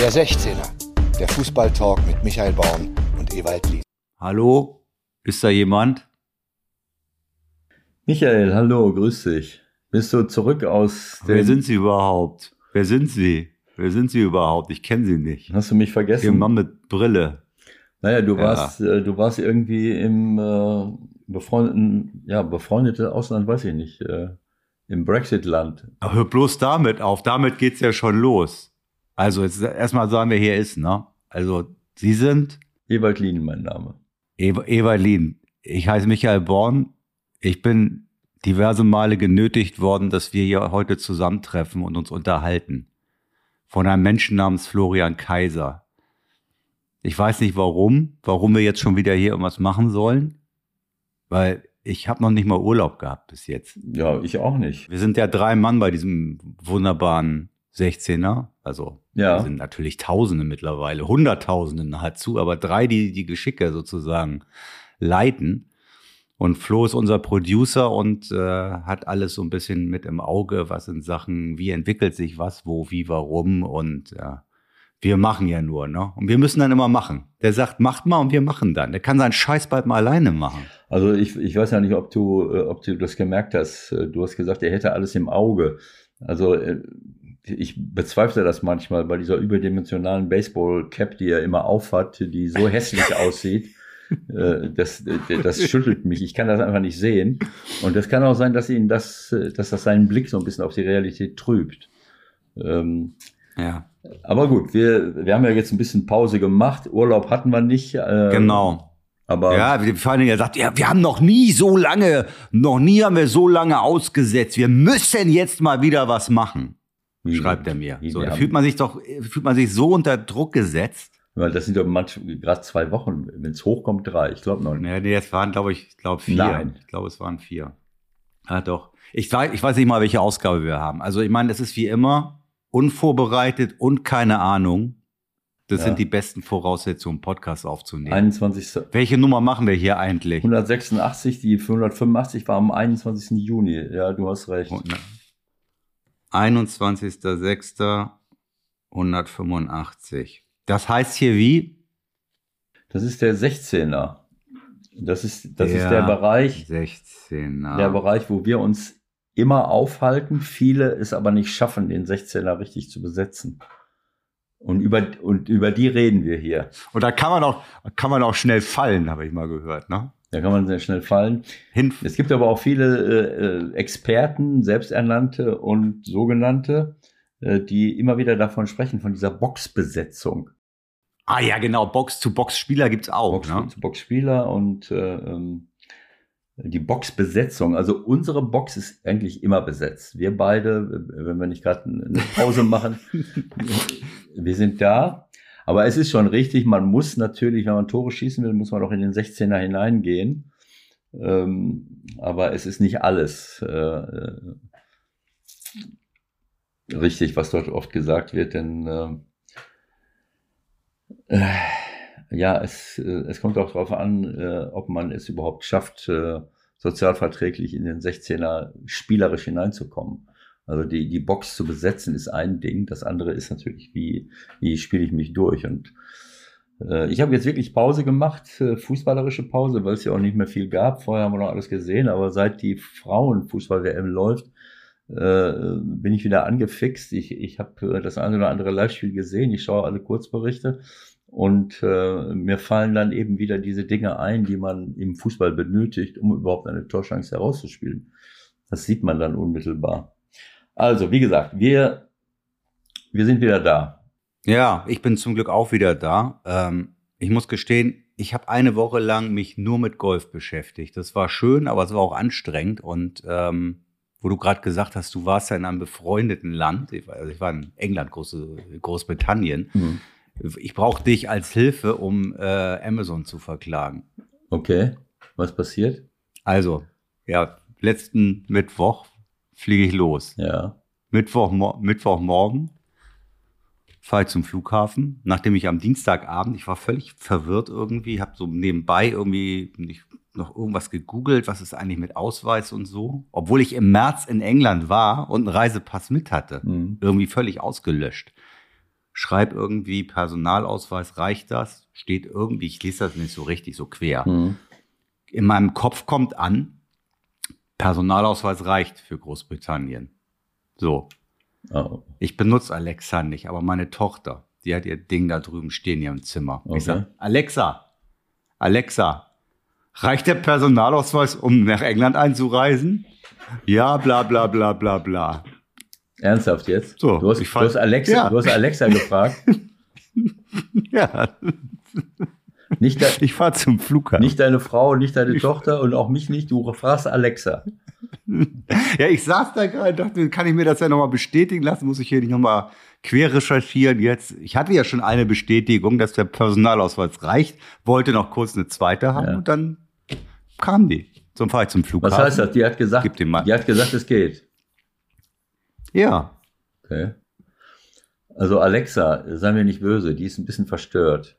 Der 16er, der Fußballtalk mit Michael Baum und Ewald Lien. Hallo, ist da jemand? Michael, hallo, grüß dich. Bist du zurück aus Wer sind Sie überhaupt? Wer sind Sie? Wer sind Sie überhaupt? Ich kenne Sie nicht. Hast du mich Ihr vergessen? Mann mit Brille. Naja, du Ja. warst, äh, du warst irgendwie im äh, befreundeten, ja, befreundete Ausland, weiß ich nicht, äh, im Brexit-Land. Aber hör bloß damit auf. Damit geht's ja schon los. Also jetzt erstmal sagen wir, hier ist, ne? Also Sie sind Ewald Lien, mein Name. Ew Evalin. Ich heiße Michael Born. Ich bin diverse Male genötigt worden, dass wir hier heute zusammentreffen und uns unterhalten. Von einem Menschen namens Florian Kaiser. Ich weiß nicht warum, warum wir jetzt schon wieder hier irgendwas machen sollen, weil ich habe noch nicht mal Urlaub gehabt bis jetzt. Ja, ich auch nicht. Wir sind ja drei Mann bei diesem wunderbaren 16er. Also Ja. sind natürlich Tausende mittlerweile, Hunderttausende nahezu, aber drei, die die Geschicke sozusagen leiten. Und Flo ist unser Producer und äh, hat alles so ein bisschen mit im Auge, was in Sachen, wie entwickelt sich was, wo, wie, warum. Und ja, wir machen ja nur, ne? Und wir müssen dann immer machen. Der sagt, macht mal und wir machen dann. Der kann seinen Scheiß bald mal alleine machen. Also ich, ich weiß ja nicht, ob du, äh, ob du das gemerkt hast. Äh, Du hast gesagt, er hätte alles im Auge. Also äh, ich bezweifle das manchmal bei dieser überdimensionalen Baseball-Cap, die er immer aufhat, die so hässlich aussieht. Äh, Das, äh, das schüttelt mich. Ich kann das einfach nicht sehen. Und es kann auch sein, dass ihn das, äh, dass das seinen Blick so ein bisschen auf die Realität trübt. Ähm, Ja. Aber gut, wir, wir haben ja jetzt ein bisschen Pause gemacht. Urlaub hatten wir nicht. äh, Genau. Aber Ja, wie- vor Dingen, er sagt, ja, wir haben noch nie so lange, noch nie haben wir so lange ausgesetzt. Wir müssen jetzt mal wieder was machen, Wie- schreibt er mir. So, da fühlt man sich doch, fühlt man sich so unter Druck gesetzt. Weil das sind doch manchmal gerade zwei Wochen, wenn es hochkommt, drei. Ich glaube noch nicht. Ja, nee, es waren, glaube ich, glaube vier. Nein. Ich glaube, es waren vier. Ja, doch. Ich weiß, ich weiß nicht mal, welche Ausgabe wir haben. Also, ich meine, es ist wie immer unvorbereitet und keine Ahnung. Das Ja. sind die besten Voraussetzungen, Podcasts aufzunehmen. 21. Welche Nummer machen wir hier eigentlich? 186, die 585 war am 21. Juni. Ja, du hast recht. Und, ne? 21.06.185. Das heißt hier wie? Das ist der 16er. Das ist, das ist Der der Bereich, 16er. der Bereich, wo wir uns immer aufhalten. Viele es aber nicht schaffen, den 16er richtig zu besetzen. Und über, und über die reden wir hier. Und da kann man auch, kann man auch schnell fallen, habe ich mal gehört, ne? Da kann man sehr schnell fallen. Hin, Es gibt aber auch viele äh, äh, Experten, selbsternannte und sogenannte, äh, die immer wieder davon sprechen, von dieser Boxbesetzung. ah ja, genau, Box-to-Box-Spieler gibt's auch, Box, ne? Boxspieler und äh, ähm, die Boxbesetzung. Also unsere Box ist eigentlich immer besetzt. Wir beide, wenn wir nicht gerade eine Pause machen, wir sind da. Aber es ist schon richtig, man muss natürlich, wenn man Tore schießen will, muss man auch in den 16er hineingehen. Ähm, aber es ist nicht alles äh, äh, richtig, was dort oft gesagt wird, denn äh, äh, ja, es, äh, es kommt auch darauf an, äh, ob man es überhaupt schafft, sozialverträglich in den 16er spielerisch hineinzukommen. Also die, die Box zu besetzen ist ein Ding, das andere ist natürlich, wie, wie spiele ich mich durch. Und äh, ich habe jetzt wirklich Pause gemacht, äh, fußballerische Pause, weil es ja auch nicht mehr viel gab. Vorher haben wir noch alles gesehen, aber seit die Frauenfußball-WM läuft, äh, bin ich wieder angefixt. Ich, ich habe äh, das eine oder andere Live-Spiel gesehen, ich schaue alle Kurzberichte und äh, mir fallen dann eben wieder diese Dinge ein, die man im Fußball benötigt, um überhaupt eine Torchance herauszuspielen. Das sieht man dann unmittelbar. Also, wie gesagt, wir, wir sind wieder da. Ja, ich bin zum Glück auch wieder da. Ähm, ich muss gestehen, ich habe eine Woche lang mich nur mit Golf beschäftigt. Das war schön, aber es war auch anstrengend. Und ähm, wo du gerade gesagt hast, du warst ja in einem befreundeten Land. Ich war, also ich war in England, Groß, Großbritannien. Hm. Ich brauche dich als Hilfe, um äh, Amazon zu verklagen. Okay, was passiert? Also, ja, letzten Mittwoch fliege ich los. Ja, Mittwoch, Mittwochmorgen fahre ich zum Flughafen, nachdem ich am Dienstagabend, ich war völlig verwirrt irgendwie, habe so nebenbei irgendwie noch irgendwas gegoogelt, was ist eigentlich mit Ausweis und so, obwohl ich im März in England war und einen Reisepass mit hatte, hm. irgendwie völlig ausgelöscht. schreib irgendwie Personalausweis, reicht das? Steht irgendwie, ich lese das nicht so richtig, so quer. Mhm. In meinem Kopf kommt an, Personalausweis reicht für Großbritannien. So. Oh, Ich benutze Alexa nicht, aber meine Tochter, die hat ihr Ding da drüben stehen in ihrem Zimmer. Okay. Ich sag, Alexa, Alexa, reicht der Personalausweis, um nach England einzureisen? Ja, bla bla bla bla bla. ernsthaft jetzt? So, du, hast, ich du, fand- hast Alexa, Ja. du hast Alexa gefragt. Ja, Nicht, de ich fahr zum Flughafen. nicht deine Frau, nicht deine Tochter und auch mich nicht. Du fragst Alexa. Ja, ich saß da gerade und dachte, kann ich mir das ja nochmal bestätigen lassen? Muss ich hier nicht nochmal quer recherchieren jetzt? Ich hatte ja schon eine Bestätigung, dass der Personalausweis reicht, wollte noch kurz eine zweite haben Ja. und dann kam die. So fahre ich zum Flughafen. Was heißt das? Die hat gesagt, Gib dem mal. die hat gesagt, es geht. Ja. Okay. Also Alexa, sei mir nicht böse, die ist ein bisschen verstört.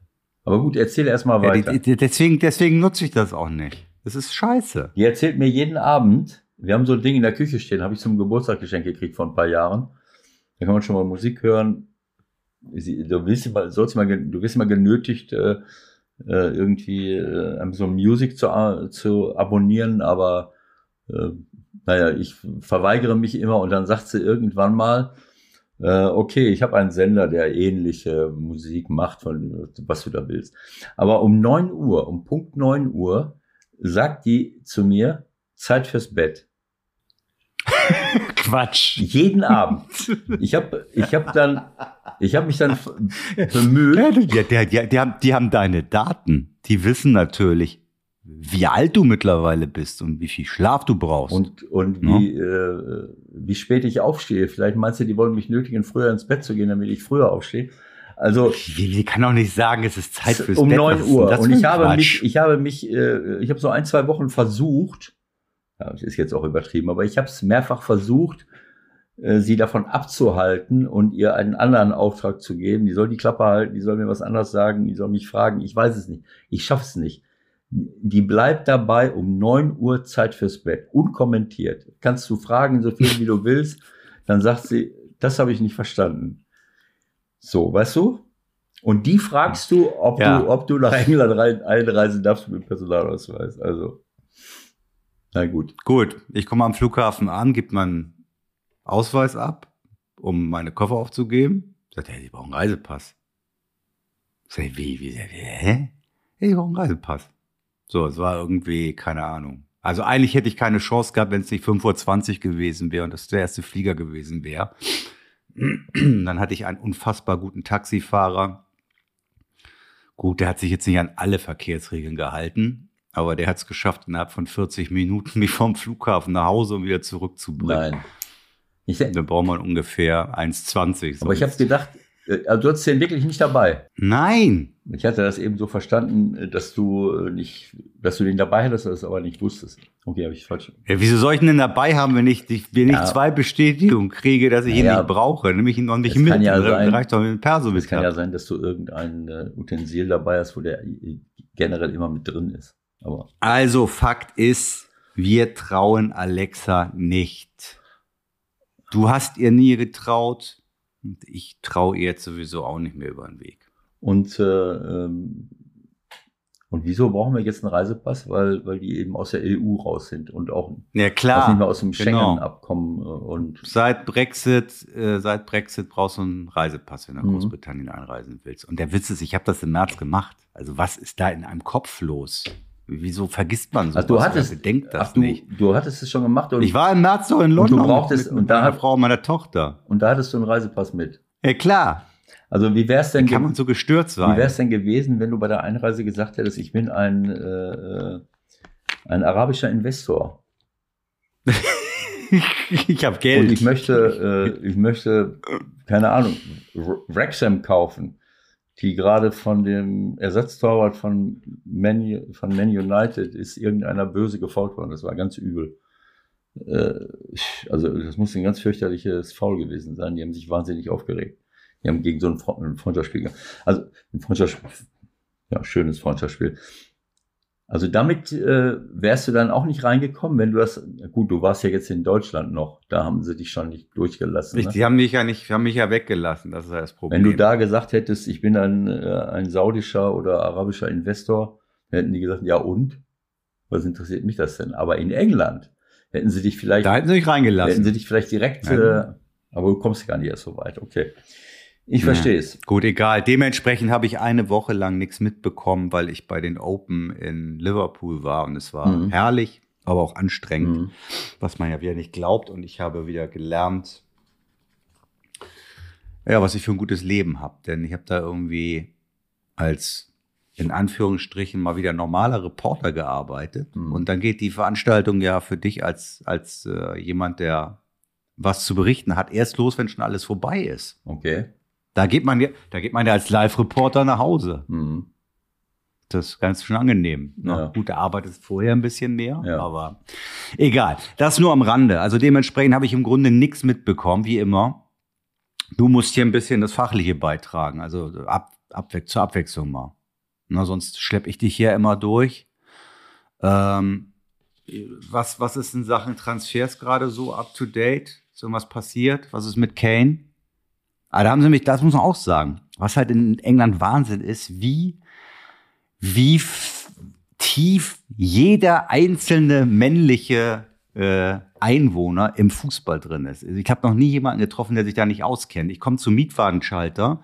Aber gut, erzähl erst mal ja weiter. die, deswegen, deswegen nutze ich das auch nicht. Das ist scheiße. Die erzählt mir jeden Abend, wir haben so ein Ding in der Küche stehen, habe ich zum Geburtstag geschenkt gekriegt vor ein paar Jahren. Da kann man schon mal Musik hören. Du, bist immer, sollst mal, du wirst immer genötigt, äh, äh, irgendwie äh, so Music zu, zu abonnieren, aber naja, ich verweigere mich immer und dann sagt sie irgendwann mal, äh, okay, ich habe einen Sender, der ähnliche Musik macht, von was du da willst. Aber um 9 Uhr, um Punkt 9 Uhr, sagt die zu mir, Zeit fürs Bett. Quatsch. Jeden Abend. Ich habe ich hab dann, ich habe mich dann bemüht. Ja, die, die, die, die, haben, die haben deine Daten. Die wissen natürlich, wie alt du mittlerweile bist und wie viel Schlaf du brauchst. Und, und Ja. wie, äh, wie spät ich aufstehe. Vielleicht meinst du, die wollen mich nötigen, früher ins Bett zu gehen, damit ich früher aufstehe. Also die kann doch nicht sagen, es ist Zeit fürs um Bett. 9 Was ist denn Uhr. Und ich habe Quatsch? mich, ich habe mich, äh, ich habe so ein, zwei Wochen versucht, ja, das ist jetzt auch übertrieben, aber ich habe es mehrfach versucht, äh, sie davon abzuhalten und ihr einen anderen Auftrag zu geben. Die soll die Klappe halten, die soll mir was anderes sagen, die soll mich fragen. Ich weiß es nicht. Ich schaff's nicht. Die bleibt dabei um 9 Uhr Zeit fürs Bett, unkommentiert. Kannst du fragen, so viel wie du willst. Dann sagt sie, das habe ich nicht verstanden. So, weißt du? Und die fragst du, ob Ja. du, ob du nach England rein, einreisen darfst mit Personalausweis. Also, na gut. Gut, ich komme am Flughafen an, gebe meinen Ausweis ab, um meine Koffer aufzugeben. Sagt er, Sie brauchen einen Reisepass. Sag ich, wie, wie, wie, hä? Ja, ich brauche einen Reisepass. So, es war irgendwie, keine Ahnung. Also eigentlich hätte ich keine Chance gehabt, wenn es nicht 5.20 Uhr gewesen wäre und das der erste Flieger gewesen wäre. Dann hatte ich einen unfassbar guten Taxifahrer. Gut, der hat sich jetzt nicht an alle Verkehrsregeln gehalten, aber der hat es geschafft, innerhalb von 40 Minuten mich vom Flughafen nach Hause und wieder zurückzubringen. Nein. Ich, Da braucht man ungefähr 1,20. aber ich habe gedacht, also du hattest den wirklich nicht dabei. Nein! Ich hatte das eben so verstanden, dass du nicht, dass du den dabei hattest, das aber nicht wusstest. Okay, habe ich falsch. Ja, wieso soll ich ihn denn dabei haben, wenn ich, wenn Ja. ich zwei Bestätigungen kriege, dass ich ihn Ja. nicht brauche? Nimm ich ihn noch nicht Es mit. kann ja sein- reicht doch mit dem Perso Es mit. kann ja sein, dass du irgendein äh, Utensil dabei hast, wo der äh, generell immer mit drin ist. Aber Also, Fakt ist, wir trauen Alexa nicht. Du hast ihr nie getraut und ich traue ihr jetzt sowieso auch nicht mehr über den Weg. und äh, ähm, und wieso brauchen wir jetzt einen Reisepass? Weil weil die eben aus der EU raus sind und auch Ja, klar. nicht mehr aus dem genau. Schengen-Abkommen und Seit Brexit, äh, seit Brexit brauchst du einen Reisepass, wenn du nach Mhm. Großbritannien einreisen willst. Und der Witz ist, ich habe das im März gemacht. Also was ist da in einem Kopf los? Wieso vergisst man sowas? Ach, du hattest, oder bedenkt das ach, du, nicht? du hattest es schon gemacht und, Ich war im März doch in Und du London brauchtest- mit, mit und da hat- Frau meiner Tochter. und da hattest du einen Reisepass mit. Ja klar, Also wie wär's denn, kann man so gestört wie sein. wär's denn gewesen, wenn du bei der Einreise gesagt hättest, ich bin ein, äh, äh, ein arabischer Investor ich habe Geld. und ich möchte, äh, ich möchte, keine Ahnung, Wrexham kaufen, die gerade von dem Ersatztorwart von Man, von Man United ist irgendeiner böse gefolgt worden. Das war ganz übel. Äh, also das muss ein ganz fürchterliches Foul gewesen sein. Die haben sich wahnsinnig aufgeregt. Die haben gegen so ein, Fre- ein Freundschaftsspiel, also ein Freundschaftsspiel, ja, schönes Freundschaftsspiel. Also damit äh, wärst du dann auch nicht reingekommen, wenn du das, gut, du warst ja jetzt in Deutschland noch, da haben sie dich schon nicht durchgelassen. Ne? Die haben mich ja nicht, haben mich ja weggelassen, das ist ja das Problem. Wenn du da gesagt hättest, ich bin ein, äh, ein saudischer oder arabischer Investor, hätten die gesagt, ja und? Was interessiert mich das denn? Aber in England hätten sie dich vielleicht. Da hätten sie dich reingelassen. Hätten sie dich vielleicht direkt, äh, aber du kommst gar nicht erst so weit, okay. Ich verstehe es. Gut, egal. Dementsprechend habe ich eine Woche lang nichts mitbekommen, weil ich bei den Open in Liverpool war und es war mhm. herrlich, aber auch anstrengend, mhm. was man ja wieder nicht glaubt. Und ich habe wieder gelernt, ja, was ich für ein gutes Leben habe. Denn ich habe da irgendwie als in Anführungsstrichen mal wieder normaler Reporter gearbeitet. Mhm. Und dann geht die Veranstaltung ja für dich als, als äh, jemand, der was zu berichten hat, erst los, wenn schon alles vorbei ist. Okay. Da geht man ja, da geht man ja als Live-Reporter nach Hause. Mhm. Das ist ganz schön angenehm. Ne? Ja. Gut, der arbeitet vorher ein bisschen mehr, ja. aber egal. Das nur am Rande. Also dementsprechend habe ich im Grunde nichts mitbekommen, wie immer. Du musst hier ein bisschen das Fachliche beitragen, also ab, abwe zur Abwechslung mal. Na, sonst schleppe ich dich hier immer durch. Ähm, was, was ist in Sachen Transfers gerade so up to date? Ist irgendwas passiert? Was ist mit Kane? Aber da haben sie mich, das muss man auch sagen, was halt in England Wahnsinn ist, wie, wie tief jeder einzelne männliche äh, Einwohner im Fußball drin ist. Also ich habe noch nie jemanden getroffen, der sich da nicht auskennt. Ich komme zum Mietwagenschalter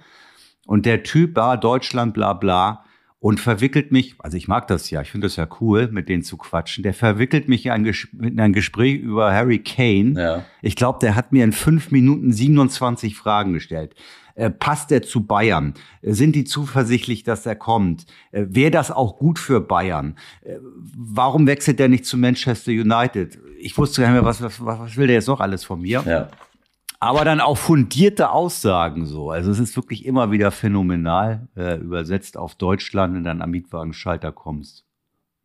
und der Typ, ah, Deutschland, bla bla, und verwickelt mich, also ich mag das ja, ich finde das ja cool, mit denen zu quatschen. Der verwickelt mich in ein, in ein Gespräch über Harry Kane. Ja. Ich glaube, der hat mir in fünf Minuten 27 Fragen gestellt. Äh, passt er zu Bayern? Äh, sind die zuversichtlich, dass er kommt? Äh, Wäre das auch gut für Bayern? Äh, warum wechselt er nicht zu Manchester United? Ich wusste gar nicht mehr, was, was, was will der jetzt noch alles von mir? Ja aber dann auch fundierte Aussagen so. Also es ist wirklich immer wieder phänomenal, äh, übersetzt auf Deutschland und dann am Mietwagenschalter kommst.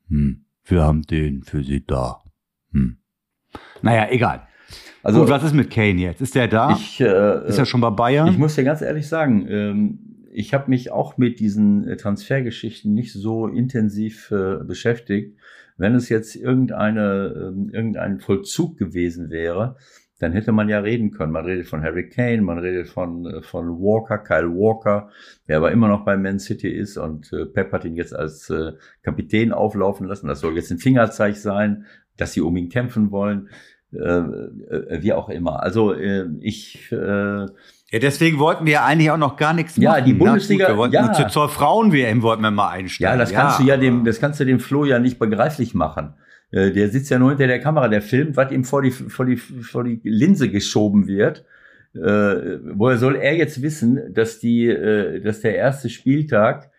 Hm, wir haben den für Sie da. Hm. Naja, egal. Also, Gut, was ist mit Kane jetzt? Ist der da? Ich, äh, ist er schon bei Bayern? Ich muss dir ganz ehrlich sagen, ähm, ich habe mich auch mit diesen äh, Transfergeschichten nicht so intensiv äh, beschäftigt. Wenn es jetzt irgendeine, äh, irgendein Vollzug gewesen wäre, dann hätte man ja reden können. Man redet von Harry Kane, man redet von, äh, von Walker, Kyle Walker, der aber immer noch bei Man City ist und äh, Pep hat ihn jetzt als äh, Kapitän auflaufen lassen. Das soll jetzt ein Fingerzeig sein, dass sie um ihn kämpfen wollen, äh, äh, wie auch immer. Also äh, ich ja, deswegen wollten wir ja eigentlich auch noch gar nichts machen. Ja, die Bundesliga. Gut, wir wollten ja. zur, zur Frauen-WM wollten wir mal einstellen. Ja, das kannst ja. du ja dem, das kannst du dem Flo ja nicht begreiflich machen. Äh, der sitzt ja nur hinter der Kamera, der filmt, was ihm vor die, vor die, vor die Linse geschoben wird. Äh, woher soll er jetzt wissen, dass die, äh, dass der erste Spieltag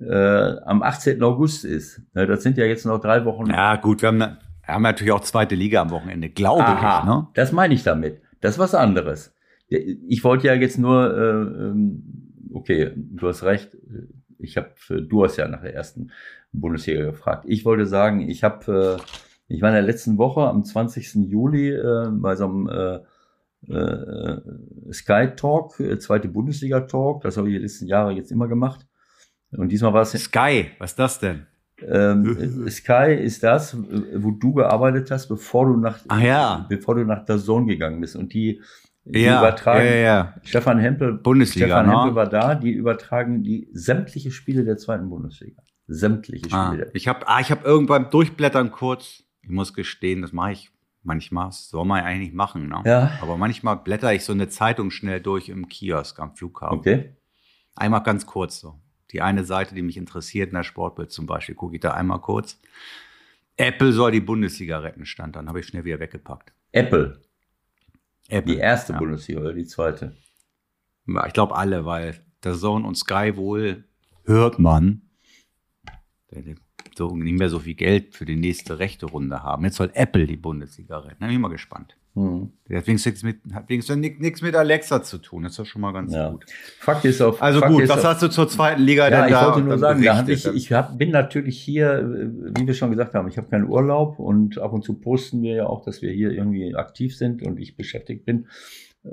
äh, am 18. August ist? Ja, das sind ja jetzt noch drei Wochen. Ja, gut, wir haben, wir haben natürlich auch zweite Liga am Wochenende, glaube ich. Ne? Das meine ich damit. Das ist was anderes. Ich wollte ja jetzt nur, äh, ähm, okay, du hast recht. Ich habe, du hast ja nach der ersten Bundesliga gefragt. Ich wollte sagen, ich habe, äh, ich war in der letzten Woche am 20. Juli äh, bei so einem äh, äh, Sky Talk, äh, zweite Bundesliga Talk. Das habe ich die letzten Jahre jetzt immer gemacht. Und diesmal war es Sky. Was ist das denn? Ähm, Sky ist das, wo du gearbeitet hast, bevor du nach, Ach ja. bevor du nach der Zone gegangen bist. Und die, die ja, übertragen. Ja, ja, Stefan Hempel, Bundesliga, Stefan ne? Hempel war da. Die übertragen die sämtliche Spiele der zweiten Bundesliga sämtliche ah, Spiele. ich habe ah, ich hab irgendwann durchblättern kurz, ich muss gestehen, das mache ich manchmal, das soll man eigentlich machen, ne? Ja. Aber manchmal blätter ich so eine Zeitung schnell durch im Kiosk am Flughafen. Okay. Einmal ganz kurz so. Die eine Seite, die mich interessiert, in der Sportbild zum Beispiel, gucke ich da einmal kurz. Apple soll die Bundesliga retten, stand dann, habe ich schnell wieder weggepackt. Apple. Apple. Die erste ja. Bundesliga oder die zweite? Ich glaube alle, weil der Zone und Sky wohl hört man, so nicht mehr so viel Geld für die nächste rechte Runde haben. Jetzt soll Apple die Bundesliga retten. Da bin ich mal gespannt. Mhm. Deswegen hat nichts mit Alexa zu tun. Das ist doch schon mal ganz ja. gut. Fakt ist auf. Also Fakt gut, was hast du zur zweiten Liga ja, denn da? Ich wollte nur sagen, da ich, ich hab, bin natürlich hier, wie wir schon gesagt haben, ich habe keinen Urlaub und ab und zu posten wir ja auch, dass wir hier irgendwie aktiv sind und ich beschäftigt bin.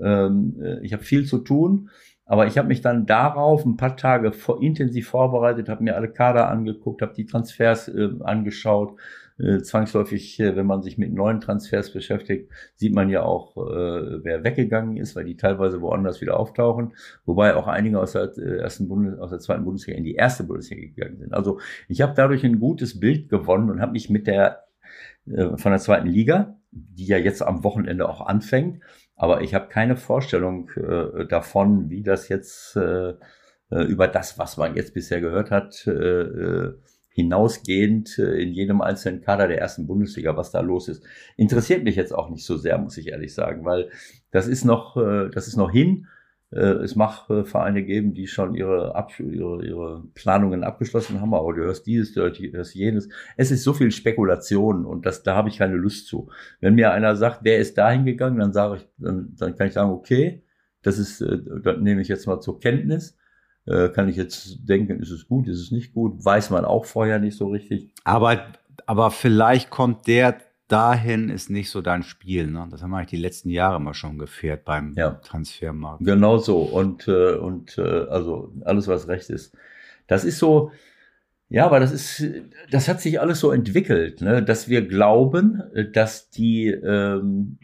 Ähm, ich habe viel zu tun. Aber ich habe mich dann darauf ein paar Tage vor, intensiv vorbereitet, habe mir alle Kader angeguckt, habe die Transfers äh, angeschaut. Äh, zwangsläufig, äh, wenn man sich mit neuen Transfers beschäftigt, sieht man ja auch, äh, wer weggegangen ist, weil die teilweise woanders wieder auftauchen. Wobei auch einige aus der äh, ersten Bundes aus der zweiten Bundesliga in die erste Bundesliga gegangen sind. Also ich habe dadurch ein gutes Bild gewonnen und habe mich mit der äh, von der zweiten Liga, die ja jetzt am Wochenende auch anfängt, aber ich habe keine Vorstellung äh, davon, wie das jetzt äh, äh, über das, was man jetzt bisher gehört hat, äh, äh, hinausgehend äh, in jedem einzelnen Kader der ersten Bundesliga, was da los ist. Interessiert mich jetzt auch nicht so sehr, muss ich ehrlich sagen, weil das ist noch, das ist noch hin. Äh, es mag äh, Vereine geben, die schon ihre, ihre, ihre Planungen abgeschlossen haben, aber du hörst dieses, du hörst jenes. Es ist so viel Spekulation und das, da habe ich keine Lust zu. Wenn mir einer sagt, wer ist dahin gegangen, dann sage ich, dann, dann kann ich sagen, okay, das ist, äh, das nehme ich jetzt mal zur Kenntnis. Kann ich jetzt denken, ist es gut, ist es nicht gut? Weiß man auch vorher nicht so richtig. Aber, aber vielleicht kommt der dahin ist nicht so dein Spiel. Ne? Das haben wir eigentlich die letzten Jahre mal schon gefährt beim ja. Transfermarkt. Genau so. Und, äh, und äh, also alles, was recht ist. Das ist so, ja, aber das ist, das hat sich alles so entwickelt, ne? dass wir glauben, dass die ähm,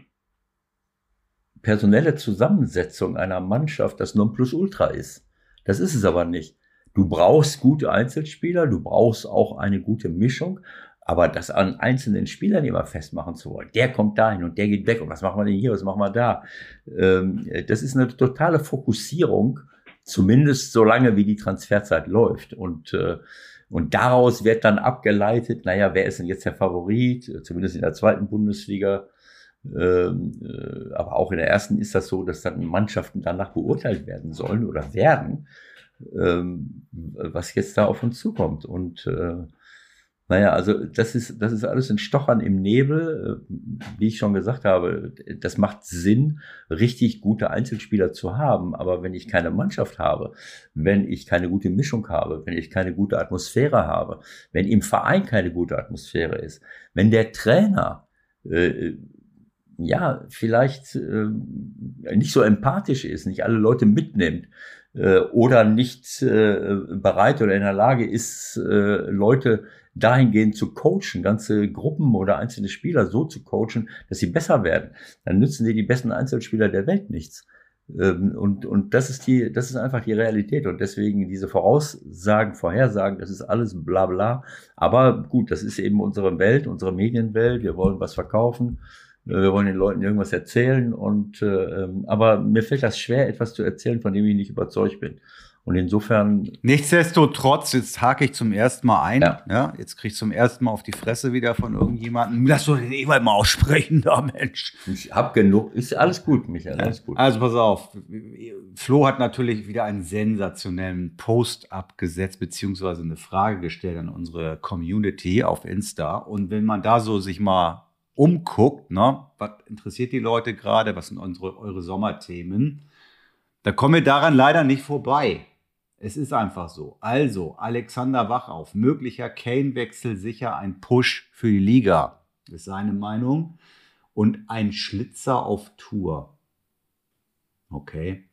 personelle Zusammensetzung einer Mannschaft das Nonplusultra ist. Das ist es aber nicht. Du brauchst gute Einzelspieler, du brauchst auch eine gute Mischung, aber das an einzelnen Spielern immer festmachen zu wollen, der kommt dahin und der geht weg und was machen wir denn hier, was machen wir da? Ähm, das ist eine totale Fokussierung, zumindest so lange wie die Transferzeit läuft. Und, äh, und daraus wird dann abgeleitet, naja, wer ist denn jetzt der Favorit, zumindest in der zweiten Bundesliga. Ähm, äh, aber auch in der ersten ist das so, dass dann Mannschaften danach beurteilt werden sollen oder werden, ähm, was jetzt da auf uns zukommt. Und äh, naja, also das ist, das ist alles ein Stochern im Nebel. Wie ich schon gesagt habe, das macht Sinn, richtig gute Einzelspieler zu haben. Aber wenn ich keine Mannschaft habe, wenn ich keine gute Mischung habe, wenn ich keine gute Atmosphäre habe, wenn im Verein keine gute Atmosphäre ist, wenn der Trainer äh, ja vielleicht äh, nicht so empathisch ist, nicht alle Leute mitnimmt, äh, oder nicht äh, bereit oder in der Lage ist, äh, Leute dahingehend zu coachen, ganze Gruppen oder einzelne Spieler so zu coachen, dass sie besser werden, dann nützen dir die besten Einzelspieler der Welt nichts. Ähm, und, und das ist die, das ist einfach die Realität. Und deswegen diese Voraussagen, Vorhersagen, das ist alles bla bla. Aber gut, das ist eben unsere Welt, unsere Medienwelt. Wir wollen was verkaufen. Äh, wir wollen den Leuten irgendwas erzählen. Und äh, ähm, aber mir fällt das schwer, etwas zu erzählen, von dem ich nicht überzeugt bin. Und insofern. Nichtsdestotrotz, jetzt hake ich zum ersten Mal ein. Ja. ja jetzt krieg ich zum ersten Mal auf die Fresse wieder von irgendjemandem. Lass doch den Ewald mal aussprechen, da Mensch. Ich hab genug. Ist alles gut, Michael, alles gut. Also pass auf. Flo hat natürlich wieder einen sensationellen Post abgesetzt, beziehungsweise eine Frage gestellt an unsere Community auf Insta. Und wenn man da so sich mal umguckt, ne, was interessiert die Leute gerade, was sind unsere, eure Sommerthemen, da kommen wir daran leider nicht vorbei. Es ist einfach so. Also, Alexander Wachauf, möglicher Kane-Wechsel sicher ein Push für die Liga, ist seine Meinung. Und ein Schlitzer auf Tour. Okay.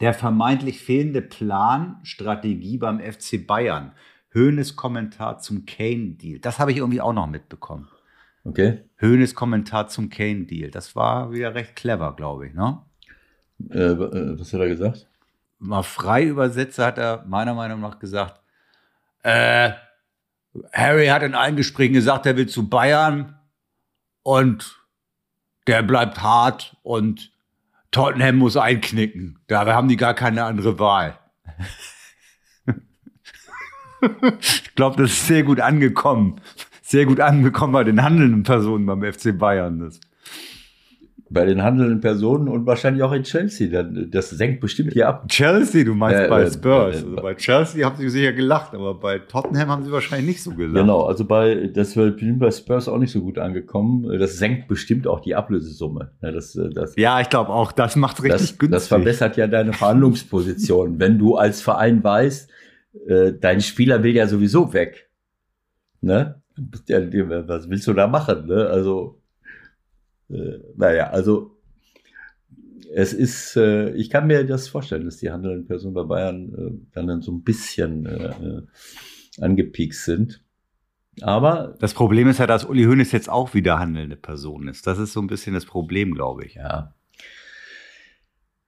Der vermeintlich fehlende Plan, Strategie beim FC Bayern. Höhnes Kommentar zum Kane-Deal. Das habe ich irgendwie auch noch mitbekommen. Okay. Höhnes Kommentar zum Kane-Deal. Das war wieder recht clever, glaube ich, ne? Äh, äh was hat er gesagt? mal frei übersetze, hat er meiner Meinung nach gesagt, äh, Harry hat in allen Gesprächen gesagt, er will zu Bayern und der bleibt hart und Tottenham muss einknicken. Da haben die gar keine andere Wahl. ich glaube, das ist sehr gut angekommen. Sehr gut angekommen bei den handelnden Personen beim FC Bayern. Das bei den handelnden Personen und wahrscheinlich auch in Chelsea. Das senkt bestimmt hier ab. Chelsea, du meinst äh, bei äh, Spurs. Äh, also bei Chelsea haben sie sicher gelacht, aber bei Tottenham haben sie wahrscheinlich nicht so gelacht. Genau, also bei, das wird bei Spurs auch nicht so gut angekommen. Das senkt bestimmt auch die Ablösesumme. Das, äh, das, ja, ich glaube auch, das macht richtig das, günstig. Das verbessert ja deine Verhandlungsposition. Wenn du als Verein weißt, äh, dein Spieler will ja sowieso weg. Ne? Was willst du da machen? Ne? Also, äh, naja, also es ist, äh, ich kann mir das vorstellen, dass die handelnden Personen bei Bayern äh, dann so ein bisschen äh, äh, angepiekst sind. Aber das Problem ist ja, dass Uli Hoeneß jetzt auch wieder handelnde Person ist. Das ist so ein bisschen das Problem, glaube ich. Ja.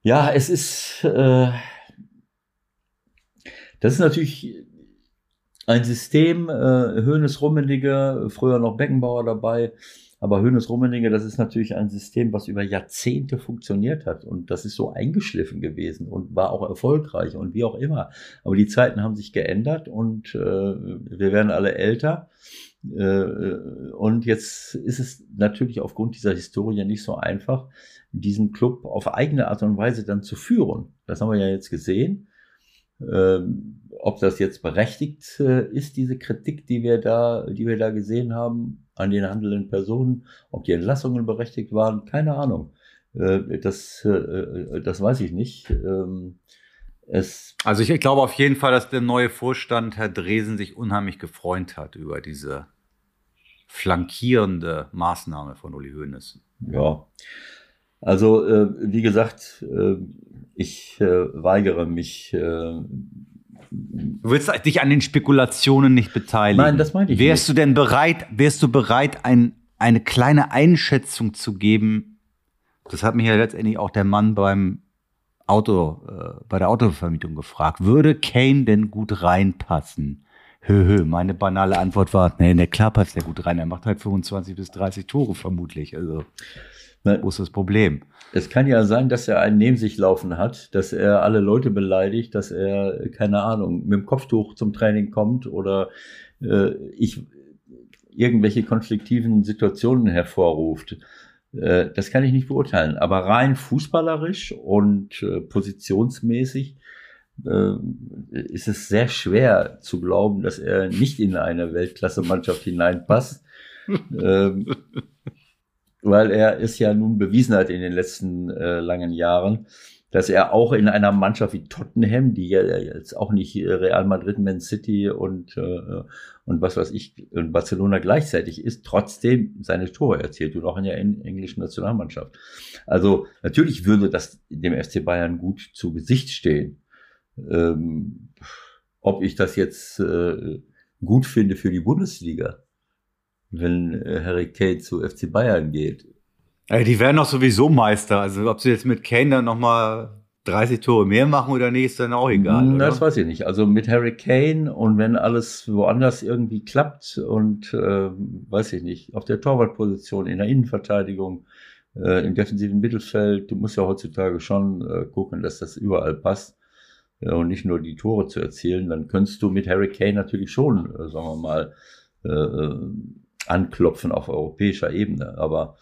Ja, es ist, äh, das ist natürlich ein System, äh, Höhnes Rummenigge, früher noch Beckenbauer dabei, aber Höhnes Rummenigge, das ist natürlich ein System, was über Jahrzehnte funktioniert hat und das ist so eingeschliffen gewesen und war auch erfolgreich und wie auch immer. Aber die Zeiten haben sich geändert und äh, wir werden alle älter. Äh, und jetzt ist es natürlich aufgrund dieser Historie nicht so einfach, diesen Club auf eigene Art und Weise dann zu führen. Das haben wir ja jetzt gesehen. Ähm, ob das jetzt berechtigt äh, ist, diese Kritik, die wir da, die wir da gesehen haben an den handelnden Personen, ob die Entlassungen berechtigt waren, keine Ahnung. Äh, das, äh, das weiß ich nicht. Ähm, es also ich, ich glaube auf jeden Fall, dass der neue Vorstand, Herr Dresen, sich unheimlich gefreut hat über diese flankierende Maßnahme von Uli Hoeneß. Ja, also wie gesagt, ich weigere mich Du willst dich an den Spekulationen nicht beteiligen. Nein, das meine ich wärst nicht. du denn bereit, wärst du bereit, ein, eine kleine Einschätzung zu geben? Das hat mich ja letztendlich auch der Mann beim Auto, äh, bei der Autovermietung gefragt. Würde Kane denn gut reinpassen? Hö, hö, meine banale Antwort war, nee, ne, klar passt der gut rein. Er macht halt 25 bis 30 Tore vermutlich. Also, wo ist das Problem? Es kann ja sein, dass er einen neben sich laufen hat, dass er alle Leute beleidigt, dass er, keine Ahnung, mit dem Kopftuch zum Training kommt oder äh, ich irgendwelche konfliktiven Situationen hervorruft. Äh, das kann ich nicht beurteilen. Aber rein fußballerisch und äh, positionsmäßig äh, ist es sehr schwer zu glauben, dass er nicht in eine Weltklasse-Mannschaft hineinpasst. ähm, weil er es ja nun bewiesen hat in den letzten äh, langen Jahren, dass er auch in einer Mannschaft wie Tottenham, die ja jetzt auch nicht Real Madrid, Man City und, äh, und was weiß ich, und Barcelona gleichzeitig ist, trotzdem seine Tore erzielt und auch in der englischen Nationalmannschaft. Also natürlich würde das dem FC Bayern gut zu Gesicht stehen. Ähm, ob ich das jetzt äh, gut finde für die Bundesliga, wenn äh, Harry Kane zu FC Bayern geht. Ey, die werden doch sowieso Meister. Also ob sie jetzt mit Kane dann nochmal 30 Tore mehr machen oder nicht, ist dann auch egal. Oder? Das weiß ich nicht. Also mit Harry Kane und wenn alles woanders irgendwie klappt und äh, weiß ich nicht, auf der Torwartposition, in der Innenverteidigung, äh, im defensiven Mittelfeld, du musst ja heutzutage schon äh, gucken, dass das überall passt äh, und nicht nur die Tore zu erzielen, dann könntest du mit Harry Kane natürlich schon, äh, sagen wir mal, anklopfen auf europäischer Ebene. Aber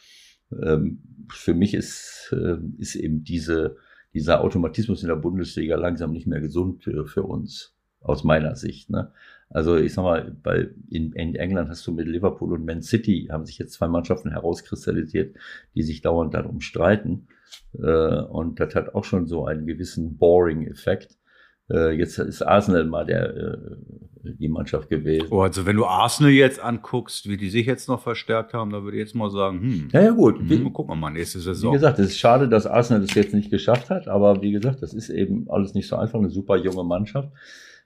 ähm, für mich ist, äh, ist eben diese, dieser Automatismus in der Bundesliga langsam nicht mehr gesund für, für uns, aus meiner Sicht. Ne? Also ich sag mal, bei, in, in England hast du mit Liverpool und Man City haben sich jetzt zwei Mannschaften herauskristallisiert, die sich dauernd darum streiten. Äh, und das hat auch schon so einen gewissen Boring-Effekt. Äh, jetzt ist Arsenal mal der, äh, die Mannschaft gewesen. Oh, also wenn du Arsenal jetzt anguckst, wie die sich jetzt noch verstärkt haben, da würde ich jetzt mal sagen, hm. Ja, ja, gut. Hm, wie, gucken wir mal nächste Saison. Wie gesagt, es ist schade, dass Arsenal das jetzt nicht geschafft hat, aber wie gesagt, das ist eben alles nicht so einfach, eine super junge Mannschaft.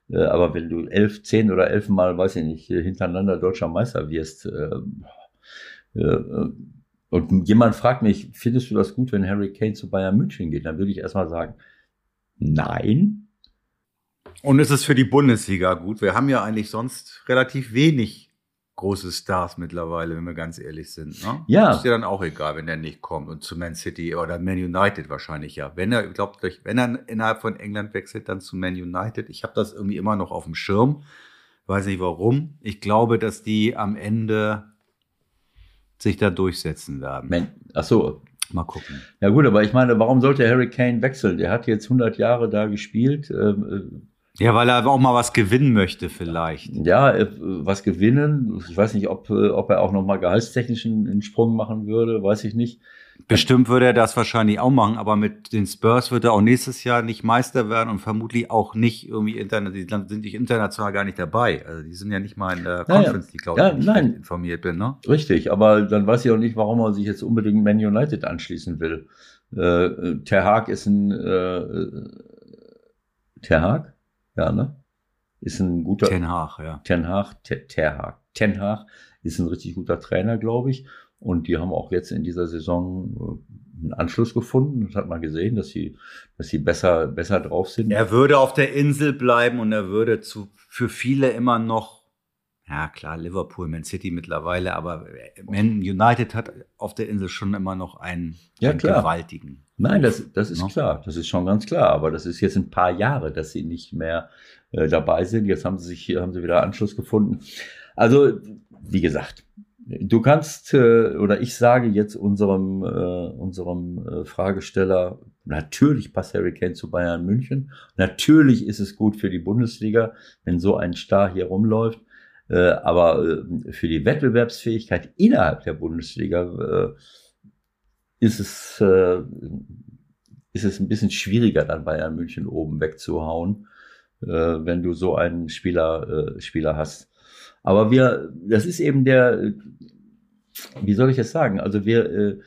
Äh, aber wenn du elf, zehn oder elf Mal, weiß ich nicht, hintereinander deutscher Meister wirst, äh, äh, und jemand fragt mich, findest du das gut, wenn Harry Kane zu Bayern München geht? Dann würde ich erstmal sagen, nein, und es ist für die Bundesliga gut. Wir haben ja eigentlich sonst relativ wenig große Stars mittlerweile, wenn wir ganz ehrlich sind. Ne? Ja. Ist ja dann auch egal, wenn der nicht kommt und zu Man City oder Man United wahrscheinlich ja. Wenn er, glaubt wenn er innerhalb von England wechselt, dann zu Man United. Ich habe das irgendwie immer noch auf dem Schirm. Weiß nicht warum. Ich glaube, dass die am Ende sich da durchsetzen werden. Man, ach so. Mal gucken. Ja gut, aber ich meine, warum sollte Harry Kane wechseln? Der hat jetzt 100 Jahre da gespielt. Ähm, ja, weil er auch mal was gewinnen möchte, vielleicht. Ja, äh, was gewinnen. Ich weiß nicht, ob, äh, ob er auch noch mal gehaltstechnisch einen Sprung machen würde, weiß ich nicht. Bestimmt würde er das wahrscheinlich auch machen, aber mit den Spurs wird er auch nächstes Jahr nicht Meister werden und vermutlich auch nicht irgendwie international, die sind nicht international gar nicht dabei. Also die sind ja nicht mal in der Conference, die glaube ich, ja, nein. informiert bin. Ne? Richtig, aber dann weiß ich auch nicht, warum er sich jetzt unbedingt Man United anschließen will. Äh, Ter Haag ist ein äh, Ter Haag? Ja, ne? Ist ein guter. Ten Haag, ja. Ten Haag, Ter, Ter Haag. Ten Haag ist ein richtig guter Trainer, glaube ich. Und die haben auch jetzt in dieser Saison äh, einen Anschluss gefunden. Das hat man gesehen, dass sie, dass sie besser, besser drauf sind. Er würde auf der Insel bleiben und er würde zu, für viele immer noch, ja klar, Liverpool, Man City mittlerweile, aber Man United hat auf der Insel schon immer noch einen, Ja, einen klar. gewaltigen. Nein, das, das ist No? klar. Das ist schon ganz klar. Aber das ist jetzt ein paar Jahre, dass sie nicht mehr äh, dabei sind. Jetzt haben sie sich hier, haben sie wieder Anschluss gefunden. Also, wie gesagt, du kannst, äh, oder ich sage jetzt unserem, äh, unserem äh, Fragesteller, natürlich passt Harry Kane zu Bayern München. Natürlich ist es gut für die Bundesliga, wenn so ein Star hier rumläuft. Äh, aber äh, für die Wettbewerbsfähigkeit innerhalb der Bundesliga äh, ist es, ist es ein bisschen schwieriger, dann Bayern München oben wegzuhauen, wenn du so einen Spieler, Spieler hast. Aber wir, das ist eben der, wie soll ich es sagen? Also wir,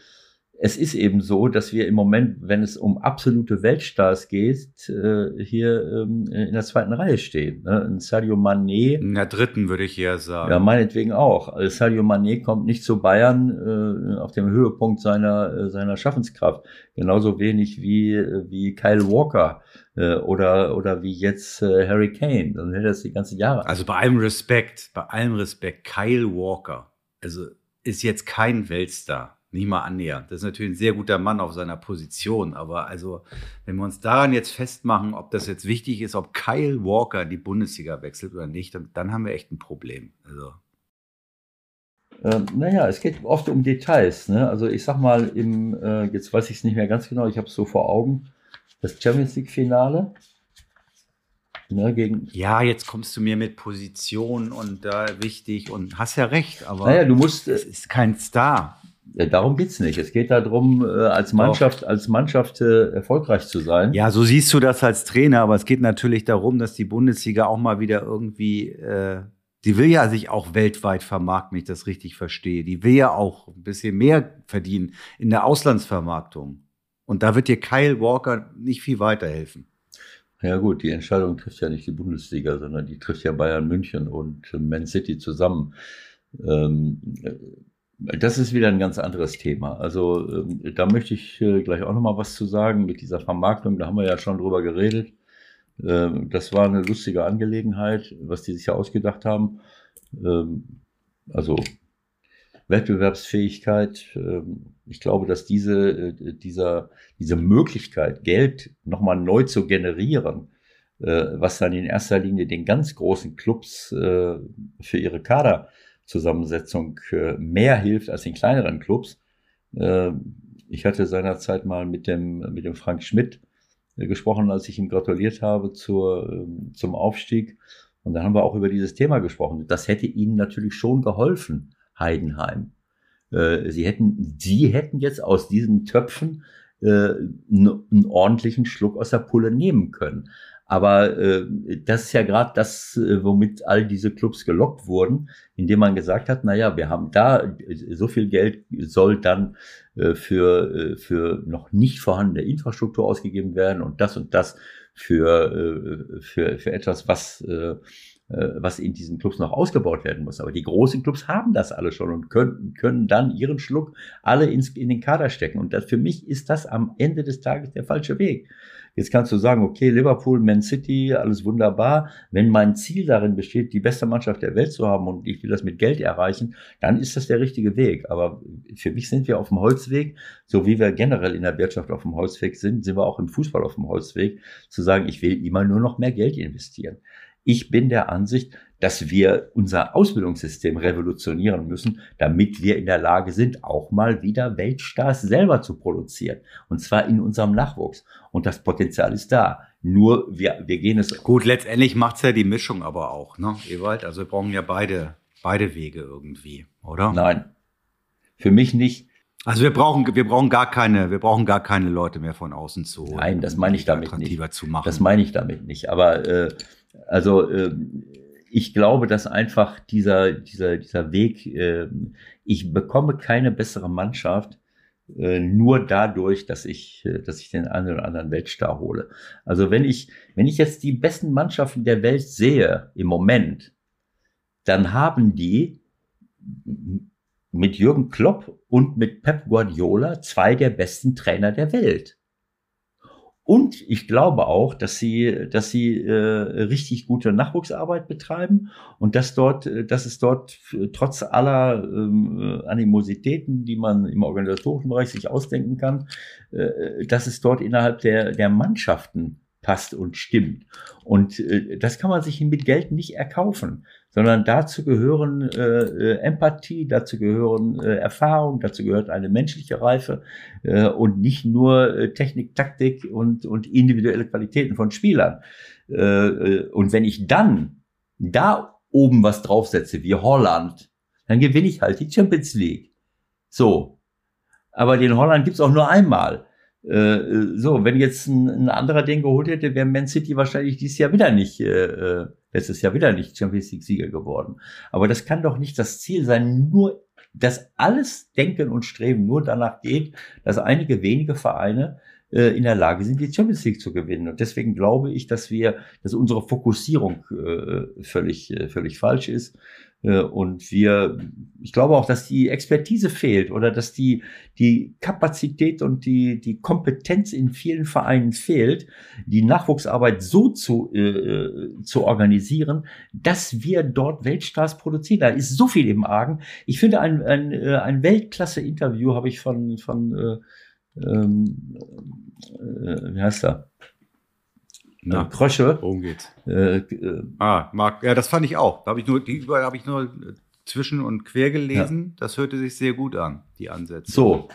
es ist eben so, dass wir im Moment, wenn es um absolute Weltstars geht, äh, hier ähm, in der zweiten Reihe stehen. Ne? Ein Sadio Mané, In der dritten würde ich eher sagen. ja, meinetwegen auch. Also Sadio Mané kommt nicht zu Bayern äh, auf dem Höhepunkt seiner, äh, seiner Schaffenskraft. Genauso wenig wie, wie Kyle Walker oder, oder wie jetzt Harry Kane. Dann hätte er das die ganzen Jahre. Also bei allem Respekt, bei allem Respekt, Kyle Walker, also ist jetzt kein Weltstar. Nicht mal annähernd. Das ist natürlich ein sehr guter Mann auf seiner Position. Aber also, wenn wir uns daran jetzt festmachen, ob das jetzt wichtig ist, ob Kyle Walker die Bundesliga wechselt oder nicht, dann, dann haben wir echt ein Problem. Also, Ähm, naja, es geht oft um Details. Ne? Also ich sag mal, im, äh, jetzt weiß ich es nicht mehr ganz genau, ich habe es so vor Augen, das Champions League-Finale ne, gegen ja, jetzt kommst du mir mit Position und da wichtig und hast ja recht, aber Naja, du musst, es äh, ist kein Star. Ja, darum geht's nicht. Es geht darum, äh, als Mannschaft, als Mannschaft äh, erfolgreich zu sein. Ja, so siehst du das als Trainer, aber es geht natürlich darum, dass die Bundesliga auch mal wieder irgendwie, äh, die will ja sich auch weltweit vermarkten, wenn ich das richtig verstehe. Die will ja auch ein bisschen mehr verdienen in der Auslandsvermarktung. Und da wird dir Kyle Walker nicht viel weiterhelfen. Ja gut, die Entscheidung trifft ja nicht die Bundesliga, sondern die trifft ja Bayern München und äh, Man City zusammen. Ähm, äh, das ist wieder ein ganz anderes Thema. Also ähm, da möchte ich äh, gleich auch noch mal was zu sagen mit dieser Vermarktung. Da haben wir ja schon drüber geredet. Ähm, das war eine lustige Angelegenheit, was die sich ja ausgedacht haben. Ähm, also Wettbewerbsfähigkeit. Ich glaube, dass diese, äh, dieser, diese Möglichkeit, Geld nochmal neu zu generieren, äh, was dann in erster Linie den ganz großen Clubs für ihre Kaderzusammensetzung äh, mehr hilft als den kleineren Clubs. Äh, Ich hatte seinerzeit mal mit dem, mit dem Frank Schmidt äh, gesprochen, als ich ihm gratuliert habe zur, ähm, zum Aufstieg. Und dann haben wir auch über dieses Thema gesprochen. Das hätte ihnen natürlich schon geholfen, Heidenheim. Äh, Sie hätten, sie hätten jetzt aus diesen Töpfen äh, einen ordentlichen Schluck aus der Pulle nehmen können. Aber äh, das ist ja gerade das, äh, womit all diese Clubs gelockt wurden, indem man gesagt hat, na ja, wir haben da äh, so viel Geld soll dann äh, für äh, für noch nicht vorhandene Infrastruktur ausgegeben werden und das und das für äh, für für etwas, was äh, äh, was in diesen Clubs noch ausgebaut werden muss. Aber die großen Clubs haben das alle schon und können, können dann ihren Schluck alle ins, in den Kader stecken. Und das, für mich ist das am Ende des Tages der falsche Weg. Jetzt kannst du sagen, okay, Liverpool, Man City, alles wunderbar. Wenn mein Ziel darin besteht, die beste Mannschaft der Welt zu haben und ich will das mit Geld erreichen, dann ist das der richtige Weg. Aber für mich sind wir auf dem Holzweg, so wie wir generell in der Wirtschaft auf dem Holzweg sind, sind wir auch im Fußball auf dem Holzweg, zu sagen, ich will immer nur noch mehr Geld investieren. Ich bin der Ansicht, dass wir unser Ausbildungssystem revolutionieren müssen, damit wir in der Lage sind, auch mal wieder Weltstars selber zu produzieren. Und zwar in unserem Nachwuchs. Und das Potenzial ist da. Nur wir, wir gehen es. Gut, letztendlich macht's ja die Mischung aber auch, ne, Ewald? Also wir brauchen ja beide, beide Wege irgendwie, oder? Nein. Für mich nicht. Also wir brauchen, wir brauchen gar keine, wir brauchen gar keine Leute mehr von außen zu holen. Nein, das meine ich damit attraktiver nicht. zu machen. Das meine ich damit nicht. Aber äh, also äh, ich glaube, dass einfach dieser dieser dieser Weg, äh, ich bekomme keine bessere Mannschaft, äh, nur dadurch, dass ich, äh, dass ich den einen oder anderen Weltstar hole. Also wenn ich, wenn ich jetzt die besten Mannschaften der Welt sehe im Moment, dann haben die mit Jürgen Klopp und mit Pep Guardiola zwei der besten Trainer der Welt. Und ich glaube auch, dass sie, dass sie äh, richtig gute Nachwuchsarbeit betreiben und dass dort, äh, dass es dort trotz aller ähm, Animositäten, die man im organisatorischen Bereich sich ausdenken kann, äh, dass es dort innerhalb der, der Mannschaften passt und stimmt. Und äh, das kann man sich mit Geld nicht erkaufen sondern dazu gehören äh, äh, Empathie, dazu gehören äh, Erfahrung, dazu gehört eine menschliche Reife äh, und nicht nur äh, Technik, Taktik und, und individuelle Qualitäten von Spielern. Äh, äh, und wenn ich dann da oben was draufsetze, wie Holland, dann gewinne ich halt die Champions League. So. Aber den Holland gibt's auch nur einmal. Äh, so, wenn jetzt ein, ein anderer den geholt hätte, wäre Man City wahrscheinlich dieses Jahr wieder nicht äh, äh letztes Jahr wieder nicht Champions League Sieger geworden. Aber das kann doch nicht das Ziel sein, nur dass alles Denken und Streben nur danach geht, dass einige wenige Vereine äh, in der Lage sind, die Champions League zu gewinnen. Und deswegen glaube ich, dass wir, dass unsere Fokussierung äh, völlig, äh, völlig falsch ist. Äh, und wir, ich glaube auch, dass die Expertise fehlt oder dass die, die Kapazität und die, die Kompetenz in vielen Vereinen fehlt, die Nachwuchsarbeit so zu, äh, zu organisieren, dass wir dort Weltstars produzieren. Da ist so viel im Argen. Ich finde, ein, ein, äh, ein Weltklasse-Interview habe ich von, von äh, ähm, äh, wie heißt er? Na, äh, Krösche. Worum geht's? Äh, äh, ah, Marc, ja, das fand ich auch. Da habe ich nur, die überall habe ich nur äh, zwischen und quer gelesen. Ja. Das hörte sich sehr gut an, die Ansätze. So,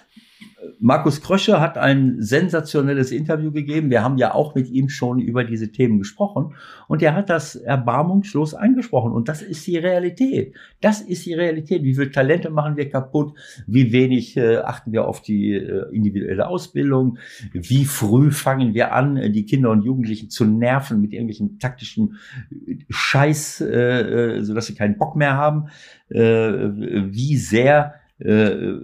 Markus Krösche hat ein sensationelles Interview gegeben. Wir haben ja auch mit ihm schon über diese Themen gesprochen. Und er hat das erbarmungslos angesprochen. Und das ist die Realität. Das ist die Realität. Wie viele Talente machen wir kaputt? Wie wenig äh, achten wir auf die äh, individuelle Ausbildung? Wie früh fangen wir an, äh, die Kinder und Jugendlichen zu nerven mit irgendwelchen taktischen äh, Scheiß, äh, äh, sodass sie keinen Bock mehr haben? Äh, wie sehr äh,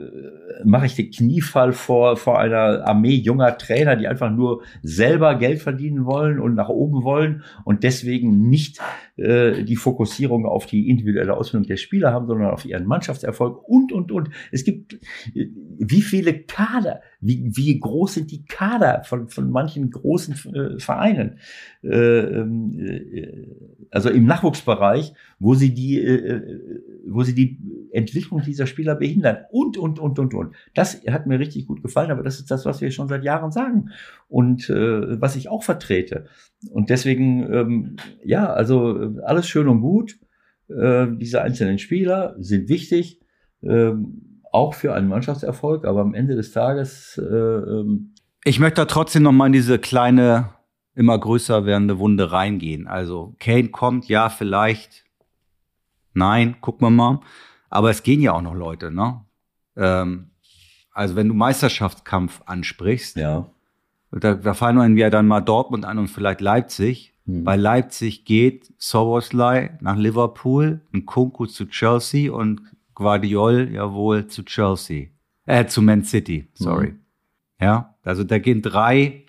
mache ich den Kniefall vor, vor einer Armee junger Trainer, die einfach nur selber Geld verdienen wollen und nach oben wollen und deswegen nicht äh, die Fokussierung auf die individuelle Ausbildung der Spieler haben, sondern auf ihren Mannschaftserfolg und, und, und. Es gibt, äh, wie viele Kader, wie, wie groß sind die Kader von, von manchen großen äh, Vereinen? Äh, ähm, äh, also im Nachwuchsbereich, wo sie die, äh, wo sie die Entwicklung dieser Spieler behindern und, und, und, und, und. Das hat mir richtig gut gefallen, aber das ist das, was wir schon seit Jahren sagen und äh, was ich auch vertrete. Und deswegen, ähm, ja, also alles schön und gut. Äh, diese einzelnen Spieler sind wichtig, äh, auch für einen Mannschaftserfolg, aber am Ende des Tages. Äh, ähm ich möchte da trotzdem noch mal in diese kleine, immer größer werdende Wunde reingehen. Also Kane kommt, ja, vielleicht. Nein, gucken wir mal. Aber es gehen ja auch noch Leute, ne? Ähm, also wenn du Meisterschaftskampf ansprichst, ja. da, da fallen wir dann mal Dortmund an und vielleicht Leipzig. Hm. Bei Leipzig geht Soboslai nach Liverpool, ein Kunku zu Chelsea und Guardiol ja wohl zu Chelsea. Äh, zu Man City, sorry. Hm. Ja, also da gehen drei,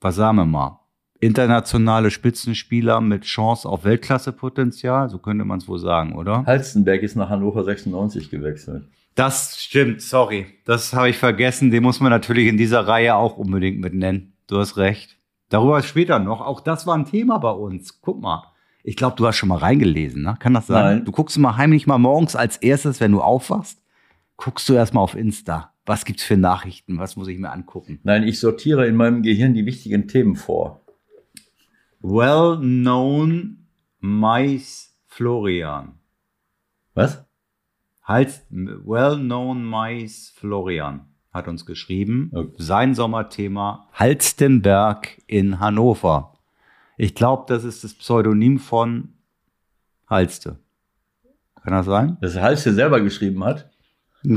was sagen wir mal, internationale Spitzenspieler mit Chance auf Weltklassepotenzial, so könnte man es wohl sagen, oder? Halstenberg ist nach Hannover 96 gewechselt. Das stimmt, sorry. Das habe ich vergessen. Den muss man natürlich in dieser Reihe auch unbedingt mit nennen. Du hast recht. Darüber später noch. Auch das war ein Thema bei uns. Guck mal. Ich glaube, du hast schon mal reingelesen, ne? Kann das sein? Nein. Du guckst mal heimlich mal morgens als erstes, wenn du aufwachst, guckst du erstmal auf Insta. Was gibt's für Nachrichten? Was muss ich mir angucken? Nein, ich sortiere in meinem Gehirn die wichtigen Themen vor. Well-known Mais Florian. Was? Heißt Well-known Mais Florian hat uns geschrieben. Okay. Sein Sommerthema Halstenberg in Hannover. Ich glaube, das ist das Pseudonym von Halste. Kann das sein? Dass Halste selber geschrieben hat?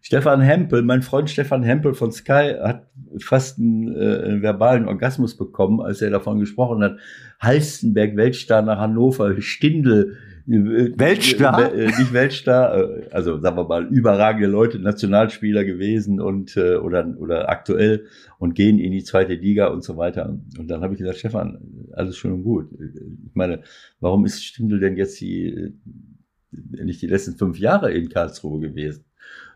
Stefan Hempel, mein Freund Stefan Hempel von Sky hat fast einen, äh, verbalen Orgasmus bekommen, als er davon gesprochen hat. Halstenberg, Weltstar nach Hannover, Stindel, Weltstar? Äh, nicht Weltstar, äh, also sagen wir mal überragende Leute, Nationalspieler gewesen und äh, oder oder aktuell und gehen in die zweite Liga und so weiter. Und dann habe ich gesagt, Stefan, alles schön und gut. Ich meine, warum ist Stindl denn jetzt die nicht die letzten fünf Jahre in Karlsruhe gewesen?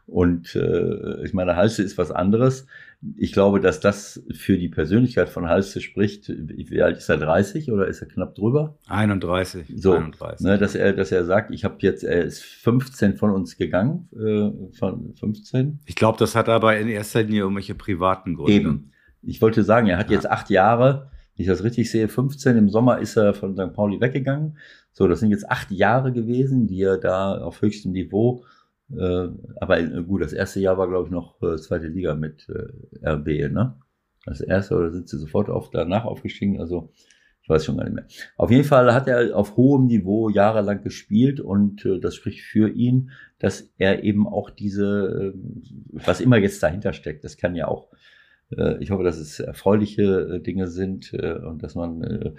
Und äh, ich meine, Halse ist was anderes. Ich glaube, dass das für die Persönlichkeit von Halse spricht. Wie alt ist er? 30 oder ist er knapp drüber? 31. So, 31. Ne, dass er, dass er sagt, ich habe jetzt, er ist 15 von uns gegangen, äh, von 15. Ich glaube, das hat aber in erster Linie irgendwelche privaten Gründe. Eben. Ich wollte sagen, er hat Ja. jetzt acht Jahre. Wenn ich das richtig sehe, 15 im Sommer ist er von St. Pauli weggegangen. So, das sind jetzt acht Jahre gewesen, die er da auf höchstem Niveau aber äh, gut, das erste Jahr war, glaube ich, noch äh, zweite Liga mit äh, RB, ne? Das erste, oder sind sie sofort auf, danach aufgestiegen? Also, ich weiß schon gar nicht mehr. Auf jeden Fall hat er auf hohem Niveau jahrelang gespielt und äh, das spricht für ihn, dass er eben auch diese, äh, was immer jetzt dahinter steckt, das kann ja auch, äh, ich hoffe, dass es erfreuliche äh, Dinge sind äh, und dass man, äh,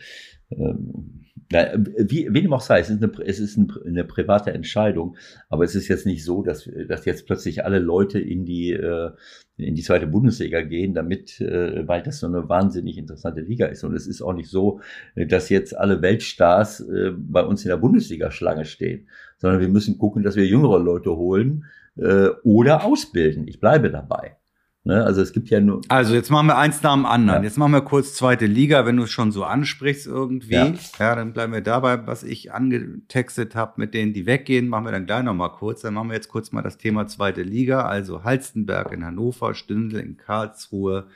ähm, na, wie, wie dem auch sei, es ist, eine, es ist ein, eine private Entscheidung, aber es ist jetzt nicht so, dass, dass jetzt plötzlich alle Leute in die, äh, in die zweite Bundesliga gehen, damit, äh, weil das so eine wahnsinnig interessante Liga ist. Und es ist auch nicht so, äh, dass jetzt alle Weltstars äh, bei uns in der Bundesliga Schlange stehen, sondern wir müssen gucken, dass wir jüngere Leute holen äh, oder ausbilden. Ich bleibe dabei. Ne? Also es gibt ja nur. Also jetzt machen wir eins nach dem anderen. Ja. Jetzt machen wir kurz zweite Liga, wenn du es schon so ansprichst irgendwie. Ja. Ja, dann bleiben wir dabei, was ich angetextet habe mit denen, die weggehen, machen wir dann gleich nochmal kurz. Dann machen wir jetzt kurz mal das Thema zweite Liga. Also Halstenberg in Hannover, Stündel in Karlsruhe.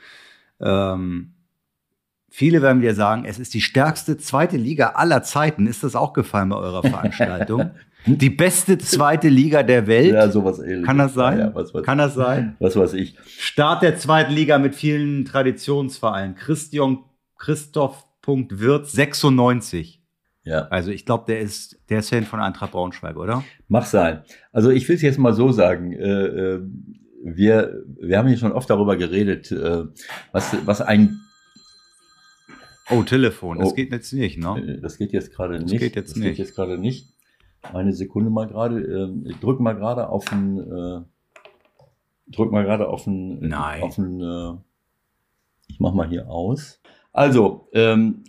Ähm, viele werden dir sagen, es ist die stärkste zweite Liga aller Zeiten. Ist das auch gefallen bei eurer Veranstaltung? die beste zweite Liga der Welt? Ja, sowas ähnliches. Kann das sein? Ja, was, was, Kann das sein? was weiß ich. Start der zweiten Liga mit vielen Traditionsvereinen. Christian Christoph.Wirth 96. Ja. Also ich glaube, der ist, der ist Fan von Eintracht Braunschweig, oder? Mach sein. Also ich will es jetzt mal so sagen. Äh, äh, wir, wir haben hier schon oft darüber geredet, äh, was, was ein. Oh, Telefon. Das Oh. geht jetzt nicht, ne? Äh, Das geht jetzt gerade Das nicht. geht jetzt das nicht. geht jetzt gerade nicht. Eine Sekunde mal gerade. Äh, ich drück mal gerade auf den. Äh, drück mal gerade auf den. Nein. Auf den. Äh, ich mach mal hier aus. Also ähm,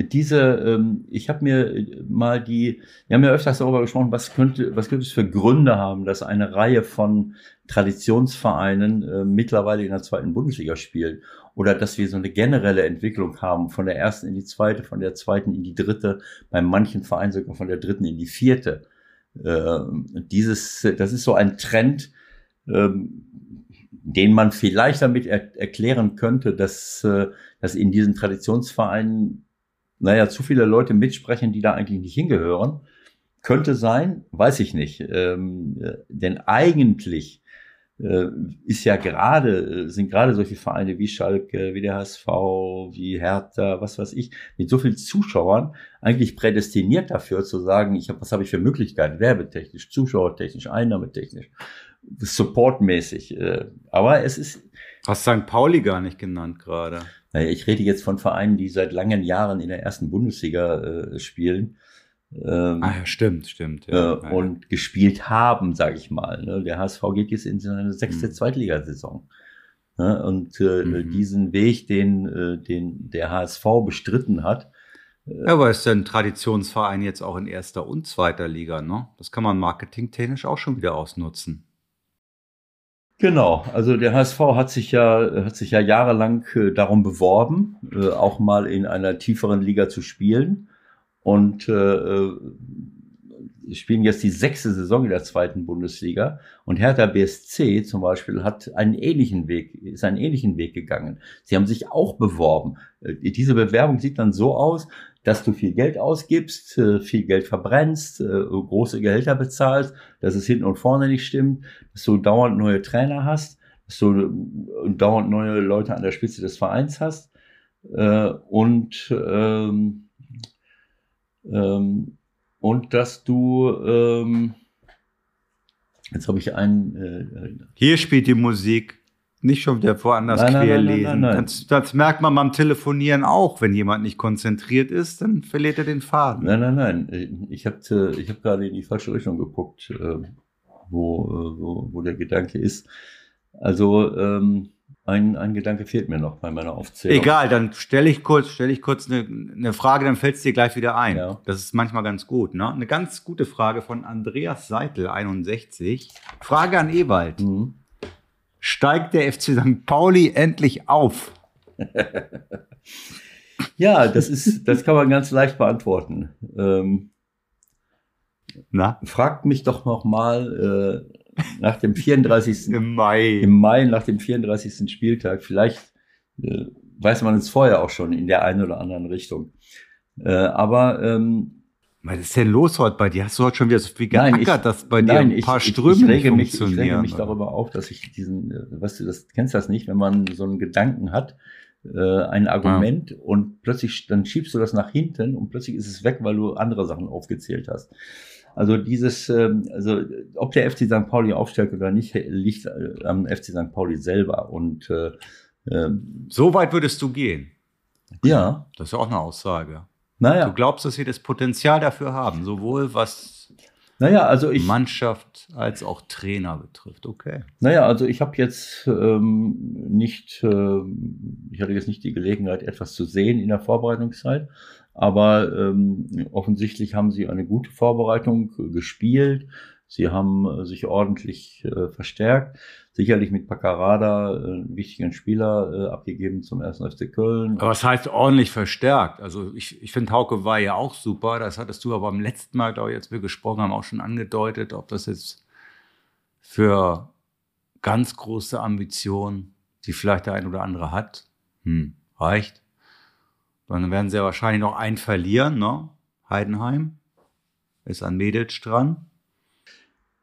diese, ähm, ich habe mir mal die, wir haben ja öfters darüber gesprochen, was könnte, was könnte es für Gründe haben, dass eine Reihe von Traditionsvereinen äh, mittlerweile in der zweiten Bundesliga spielen oder dass wir so eine generelle Entwicklung haben von der ersten in die zweite, von der zweiten in die dritte, bei manchen Vereinen sogar von der dritten in die vierte. Äh, dieses, das ist so ein Trend, ähm, den man vielleicht damit er erklären könnte, dass, äh, dass in diesen Traditionsvereinen naja, zu viele Leute mitsprechen, die da eigentlich nicht hingehören. Könnte sein, weiß ich nicht. Ähm, äh, denn eigentlich ist ja gerade, äh, sind gerade solche Vereine wie Schalke, wie der HSV, wie Hertha, was weiß ich, mit so vielen Zuschauern eigentlich prädestiniert dafür zu sagen, ich hab, was habe ich für Möglichkeiten, werbetechnisch, zuschauertechnisch, einnahmetechnisch, supportmäßig. Äh, aber es ist, Hast St. Pauli gar nicht genannt gerade. naja, ich rede jetzt von Vereinen, die seit langen Jahren in der ersten Bundesliga äh, spielen. Ähm, Ah ja, stimmt, stimmt. äh, Ja, ja. und gespielt haben, sage ich mal. Ne? Der HSV geht jetzt in seine sechste Mhm. Zweitligasaison. Ne? Und äh, Mhm. diesen Weg, den, äh, den der HSV bestritten hat, Ja, aber ist ein Traditionsverein jetzt auch in erster und zweiter Liga, ne? Das kann man marketingtechnisch auch schon wieder ausnutzen. Genau, also der HSV hat sich ja, hat sich ja jahrelang äh, darum beworben, äh, auch mal in einer tieferen Liga zu spielen. Und äh, äh, spielen jetzt die sechste Saison in der zweiten Bundesliga. Und Hertha BSC zum Beispiel hat einen ähnlichen Weg, ist einen ähnlichen Weg gegangen. Sie haben sich auch beworben. Äh, diese Bewerbung sieht dann so aus, dass du viel Geld ausgibst, äh, viel Geld verbrennst, große Gehälter bezahlst, dass es hinten und vorne nicht stimmt, dass du dauernd neue Trainer hast, dass du dauernd neue Leute an der Spitze des Vereins hast und ähm, ähm, und dass du ähm, jetzt habe ich einen äh, Hier spielt die Musik nicht schon wieder woanders Nein, nein, quer nein, nein, lesen. Das, das merkt man beim Telefonieren auch. Wenn jemand nicht konzentriert ist, dann verliert er den Faden. Nein, nein, nein. Ich habe ich hab gerade in die falsche Richtung geguckt, äh, wo, äh, wo, wo der Gedanke ist. Also ähm, ein, ein Gedanke fehlt mir noch bei meiner Aufzählung. Egal, dann stelle ich kurz, stelle ich kurz eine, eine Frage, dann fällt es dir gleich wieder ein. Ja. Das ist manchmal ganz gut. Ne? Eine ganz gute Frage von Andreas Seitel, 61. Frage an Ewald. Mhm. Steigt der FC St. Pauli endlich auf? Ja, das ist, das kann man ganz leicht beantworten. Ähm, Na? fragt mich doch noch mal äh, nach dem 34. Im Mai. im Mai nach dem 34. Spieltag. Vielleicht äh, weiß man es vorher auch schon in der einen oder anderen Richtung. Äh, aber ähm, Was ist denn los heute bei dir? Hast du heute schon wieder so viel Nein, geackert, ich- dass bei dir nein, ein paar ich, Ströme ich, ich, rege mich, ich rege mich darüber auf, dass ich diesen, äh, weißt du, das kennst du das nicht, wenn man so einen Gedanken hat, äh, ein Argument und plötzlich dann schiebst du das nach hinten und plötzlich ist es weg, weil du andere Sachen aufgezählt hast. Also dieses, ähm, also ob der FC St. Pauli aufsteigt oder nicht, liegt äh, am FC St. Pauli selber. Und äh, ähm, So weit würdest du gehen. ja, Das ist ja auch eine Aussage. naja, Du glaubst, dass sie das Potenzial dafür haben, sowohl was naja, also ich, Mannschaft als auch Trainer betrifft. Okay. Naja, also ich habe jetzt ähm, nicht, ähm, ich hatte jetzt nicht die Gelegenheit, etwas zu sehen in der Vorbereitungszeit, aber ähm, offensichtlich haben sie eine gute Vorbereitung gespielt. Sie haben äh, sich ordentlich äh, verstärkt, sicherlich mit Paccarada äh, einen wichtigen Spieler äh, abgegeben zum ersten FC Köln. Aber was heißt ordentlich verstärkt? Also ich, ich finde, Hauke war ja auch super. Das hattest du aber beim letzten Mal, glaube ich, als wir gesprochen haben, auch schon angedeutet, ob das jetzt für ganz große Ambitionen, die vielleicht der ein oder andere hat, hm, reicht. Dann werden sie ja wahrscheinlich noch einen verlieren, ne? Heidenheim ist an Medic dran.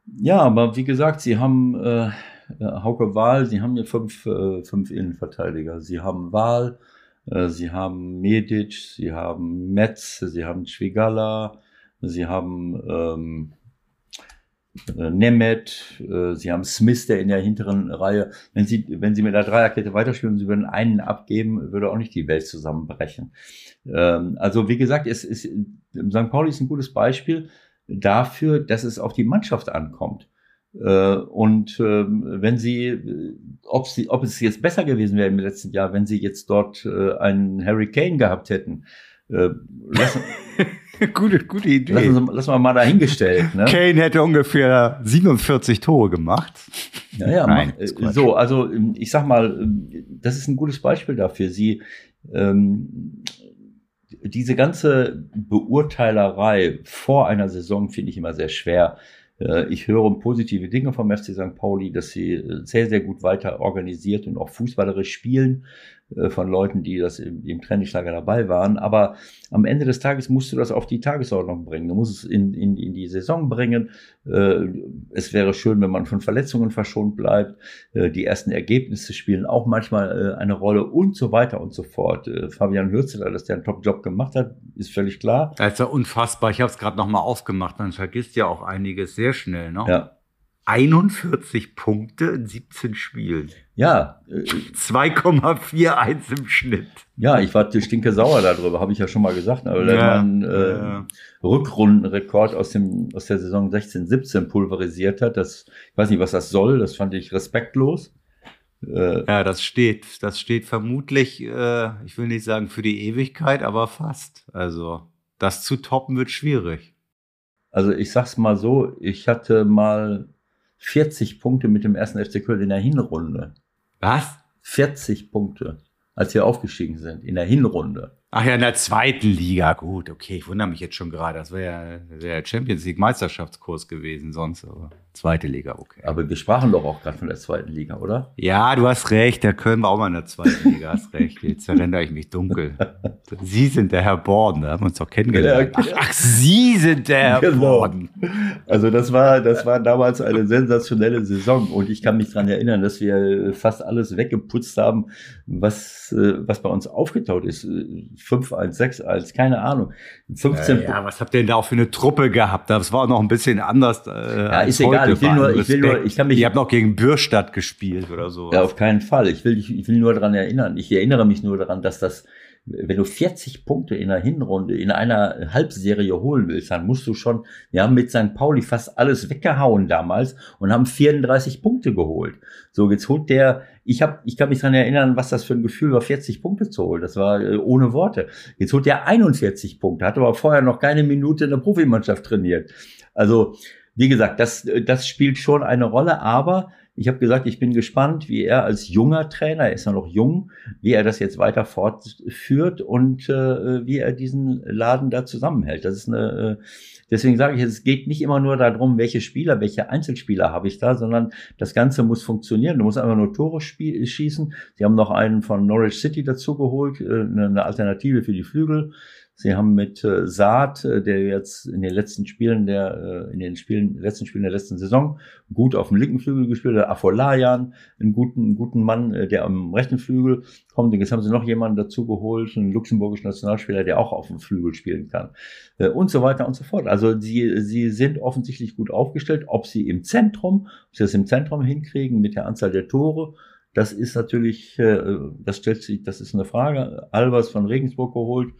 Ja, aber wie gesagt, sie haben äh, Hauke Wahl, sie haben ja fünf, äh, fünf Innenverteidiger. Sie haben Wahl, äh, sie haben Medic, sie haben Metz, sie haben Schwigala, sie haben ähm, äh, Nemeth, äh, sie haben Smith, der in der hinteren Reihe. Wenn sie, wenn sie mit der Dreierkette weiterspielen, sie würden einen abgeben, würde auch nicht die Welt zusammenbrechen. Ähm, also wie gesagt, es ist, St. Pauli ist ein gutes Beispiel dafür, dass es auf die Mannschaft ankommt. Äh, und ähm, wenn sie, äh, ob sie, ob es jetzt besser gewesen wäre im letzten Jahr, wenn sie jetzt dort äh, einen Harry Kane gehabt hätten, äh, lassen, gute, gute Idee. lassen, Sie- lassen wir mal dahingestellt. Ne? Kane hätte ungefähr 47 Tore gemacht. Ja, ja, Nein, mach, äh, so, also ähm, ich sag mal, ähm, das ist ein gutes Beispiel dafür. Sie ähm, diese ganze Beurteilerei vor einer Saison finde ich immer sehr schwer. Äh, Ich höre positive Dinge vom FC St. Pauli, dass sie äh, sehr, sehr gut weiter organisiert und auch fußballerisch spielen von Leuten, die das im, im Trainingslager dabei waren. Aber am Ende des Tages musst du das auf die Tagesordnung bringen. Du musst es in, in, in die Saison bringen. Äh, Es wäre schön, wenn man von Verletzungen verschont bleibt. Äh, Die ersten Ergebnisse spielen auch manchmal äh, eine Rolle und so weiter und so fort. Äh, Fabian Hürzeler, dass der einen Top-Job gemacht hat, ist völlig klar. Das ist ja unfassbar. Ich habe es gerade noch mal aufgemacht. Man vergisst ja auch einiges sehr schnell. Ne? Ja, 41 Punkte in 17 Spielen. ja, äh, 2,41 im Schnitt. ja ich war stinke sauer darüber, habe ich ja schon mal gesagt. Aber wenn Ja, man äh, ja. Rückrundenrekord aus, dem, aus der Saison 16-17 pulverisiert hat, das, ich weiß nicht, was das soll, das fand ich respektlos. Äh, Ja, das steht, das steht vermutlich, äh, ich will nicht sagen für die Ewigkeit, aber fast. Also, das zu toppen wird schwierig. Also ich sag's mal so, ich hatte mal 40 Punkte mit dem ersten FC Köln in der Hinrunde. Was? 40 Punkte, als wir aufgestiegen sind, in der Hinrunde. Ach ja, in der zweiten Liga. Gut, okay, ich wundere mich jetzt schon gerade. Das wäre ja der Champions League Meisterschaftskurs gewesen sonst, aber zweite Liga, okay. Aber wir sprachen doch auch gerade von der zweiten Liga, oder? Ja, du hast recht, der Köln war auch mal in der zweiten Liga, hast recht. Jetzt erinnere ich mich dunkel. Sie sind der Herr Borden, da haben wir uns doch kennengelernt. Ja, Ach, ach Sie sind der Herr Genau. Borden. Also das war, das war damals eine sensationelle Saison und ich kann mich dran erinnern, dass wir fast alles weggeputzt haben, was, äh, was bei uns aufgetaut ist. Äh, 5-1, 6-1, keine Ahnung. 15 äh, ja, was habt ihr denn da auch für eine Truppe gehabt? Das war noch ein bisschen anders. Äh, ja, ist egal. Ich will nur, ich will nur, ich kann mich. Ihr habt noch gegen Bürstadt gespielt oder so. Ja, auf keinen Fall. Ich will, ich, will nur daran erinnern. Ich erinnere mich nur daran, dass das wenn du 40 Punkte in einer Hinrunde, in einer Halbserie holen willst, dann musst du schon, wir haben mit St. Pauli fast alles weggehauen damals und haben 34 Punkte geholt. So, jetzt holt der, ich hab, ich kann mich daran erinnern, was das für ein Gefühl war, 40 Punkte zu holen. Das war äh, ohne Worte. Jetzt holt der 41 Punkte, hat aber vorher noch keine Minute in der Profimannschaft trainiert. Also, wie gesagt, das, das spielt schon eine Rolle, aber ich habe gesagt, ich bin gespannt, wie er als junger Trainer, er ist ja noch jung, wie er das jetzt weiter fortführt und äh, wie er diesen Laden da zusammenhält. Das ist eine, äh, deswegen sage ich, es geht nicht immer nur darum, welche Spieler, welche Einzelspieler habe ich da, sondern das Ganze muss funktionieren. Du musst einfach nur Tore schießen. Sie haben noch einen von Norwich City dazugeholt, äh, eine Alternative für die Flügel. Sie haben mit äh, Saad, äh, der jetzt in den letzten Spielen der, äh, in den Spielen, letzten Spielen der letzten Saison gut auf dem linken Flügel gespielt hat, Afolayan, einen guten, guten Mann, äh, der am rechten Flügel kommt. Und jetzt haben sie noch jemanden dazu geholt, einen luxemburgischen Nationalspieler, der auch auf dem Flügel spielen kann. Äh, und so weiter und so fort. Also sie, sie sind offensichtlich gut aufgestellt. Ob sie im Zentrum, ob sie das im Zentrum hinkriegen mit der Anzahl der Tore, das ist natürlich, äh, das stellt sich, das ist eine Frage. Albers von Regensburg geholt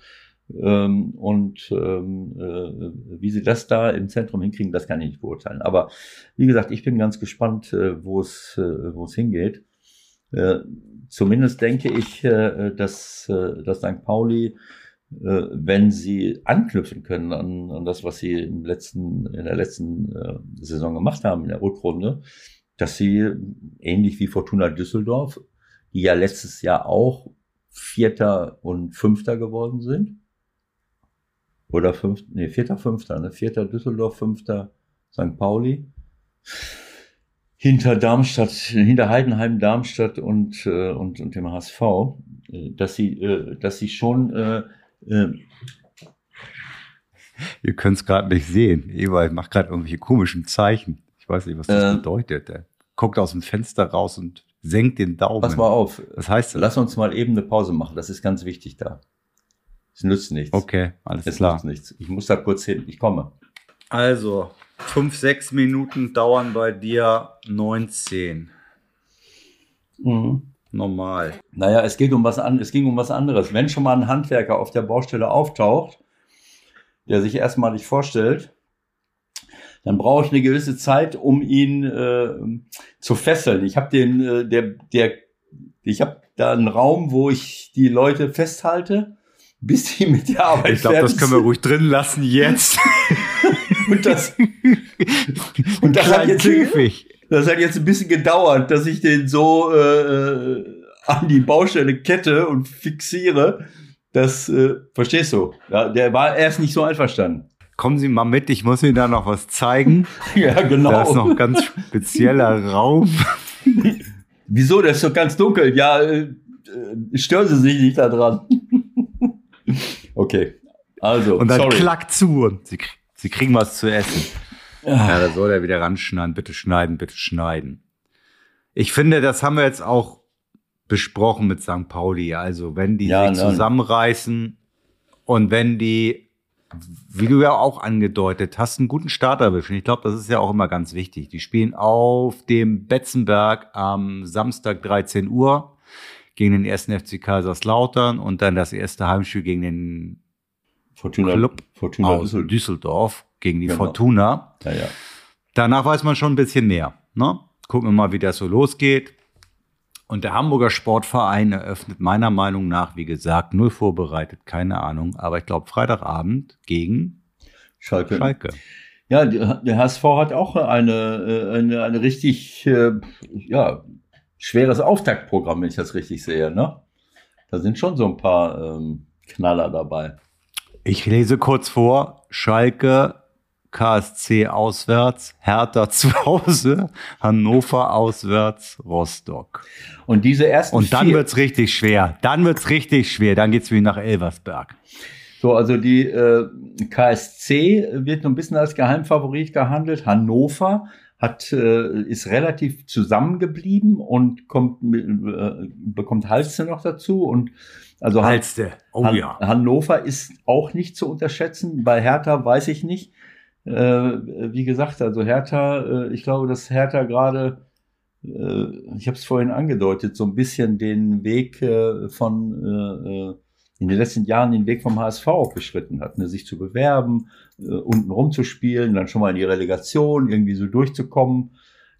ähm, und ähm, äh, wie sie das da im Zentrum hinkriegen, das kann ich nicht beurteilen. Aber wie gesagt, ich bin ganz gespannt, äh, wo es äh, wo es hingeht. Äh, zumindest denke ich, äh, dass, äh, dass St. Pauli, wenn sie anknüpfen können an, an das, was sie im letzten, in der letzten Saison gemacht haben, in der Rückrunde, dass sie ähnlich wie Fortuna Düsseldorf, die ja letztes Jahr auch Vierter und Fünfter geworden sind, oder fünf, nee, vierter, fünfter, ne? Vierter Düsseldorf, fünfter St. Pauli. Hinter Darmstadt, hinter Heidenheim, Darmstadt und, äh, und, und dem HSV, äh, dass sie, äh, dass sie schon, äh, äh, Ihr könnt es gerade nicht sehen. Ewald macht gerade irgendwelche komischen Zeichen. Ich weiß nicht, was das äh, bedeutet. Er guckt aus dem Fenster raus und senkt den Daumen. Pass mal auf. Was heißt das? Lass uns mal eben eine Pause machen. Das ist ganz wichtig da. Es nützt nichts. Okay, alles es klar. nützt nichts. Ich muss da kurz hin. Ich komme. Also, fünf, sechs Minuten dauern bei dir 19. Mhm. Normal. Naja, es geht um was an, es ging um was anderes. Wenn schon mal ein Handwerker auf der Baustelle auftaucht, der sich erstmal nicht vorstellt, dann brauche ich eine gewisse Zeit, um ihn äh, zu fesseln. Ich habe den, äh, der, der, ich habe da einen Raum, wo ich die Leute festhalte bis sie mit der Arbeit Ich glaube, das können wir ruhig drin lassen jetzt. und das, und das hat, jetzt, das hat jetzt ein bisschen gedauert, dass ich den so äh, an die Baustelle kette und fixiere. Das äh, verstehst du? Ja, der war erst nicht so einverstanden. Kommen Sie mal mit, ich muss Ihnen da noch was zeigen. ja, genau. Da ist noch ein ganz spezieller Raum. Wieso? Das ist doch ganz dunkel. Ja, äh, stören Sie sich nicht da dran. Okay. Also, und dann sorry. klack zu und sie, sie kriegen was zu essen. Ja, da soll er wieder ranschneiden. Bitte schneiden, bitte schneiden. Ich finde, das haben wir jetzt auch besprochen mit St. Pauli. Also, wenn die ja, sich zusammenreißen und wenn die, wie du ja auch angedeutet hast, einen guten Start erwischen. Ich glaube, das ist ja auch immer ganz wichtig. Die spielen auf dem Betzenberg am Samstag 13 Uhr gegen den ersten FC Kaiserslautern und dann das erste Heimspiel gegen den Fortuna, Club Fortuna aus Düsseldorf. Düsseldorf gegen die genau. Fortuna. Ja, ja. Danach weiß man schon ein bisschen mehr. Ne? Gucken wir mal, wie das so losgeht. Und der Hamburger Sportverein eröffnet meiner Meinung nach, wie gesagt, null vorbereitet, keine Ahnung, aber ich glaube Freitagabend gegen Schalke. Schalke. Ja, der HSV hat auch eine, äh, eine, eine richtig, äh, ja, schweres Auftaktprogramm, wenn ich das richtig sehe, ne? Da sind schon so ein paar ähm, Knaller dabei. Ich lese kurz vor. Schalke, KSC auswärts, Hertha zu Hause, Hannover auswärts, Rostock. Und diese ersten Und dann vier wird's richtig schwer. Dann wird's richtig schwer. Dann geht's wie nach Elversberg. So, also die äh, KSC wird noch ein bisschen als Geheimfavorit gehandelt. Hannover hat, äh, ist relativ zusammengeblieben und kommt, äh, bekommt Halste noch dazu und also Halste. Oh, Han ja. Hannover ist auch nicht zu unterschätzen. Bei Hertha weiß ich nicht. Äh, wie gesagt, also Hertha, äh, ich glaube, dass Hertha gerade, äh, ich habe es vorhin angedeutet, so ein bisschen den Weg äh, von äh, in den letzten Jahren den Weg vom HSV auch beschritten hat, ne, sich zu bewerben, äh, unten rumzuspielen, dann schon mal in die Relegation irgendwie so durchzukommen.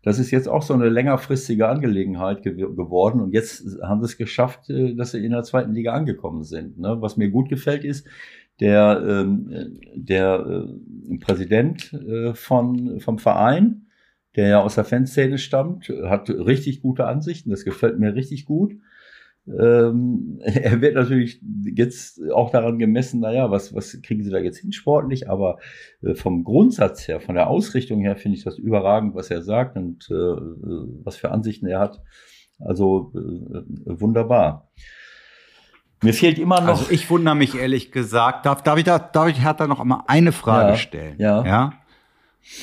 Das ist jetzt auch so eine längerfristige Angelegenheit ge geworden und jetzt haben sie es geschafft, äh, dass sie in der zweiten Liga angekommen sind. Ne? Was mir gut gefällt ist, der, ähm, der äh, Präsident äh, von, vom Verein, der ja aus der Fanszene stammt, hat richtig gute Ansichten. Das gefällt mir richtig gut. Ähm, er wird natürlich jetzt auch daran gemessen, naja, was, was kriegen sie da jetzt hin sportlich, aber äh, vom Grundsatz her, von der Ausrichtung her finde ich das überragend, was er sagt und äh, was für Ansichten er hat. Also äh, wunderbar. Mir fehlt immer noch. Also ich wundere mich ehrlich gesagt. Darf, darf ich da, darf ich da noch einmal eine Frage ja, stellen? Ja. ja.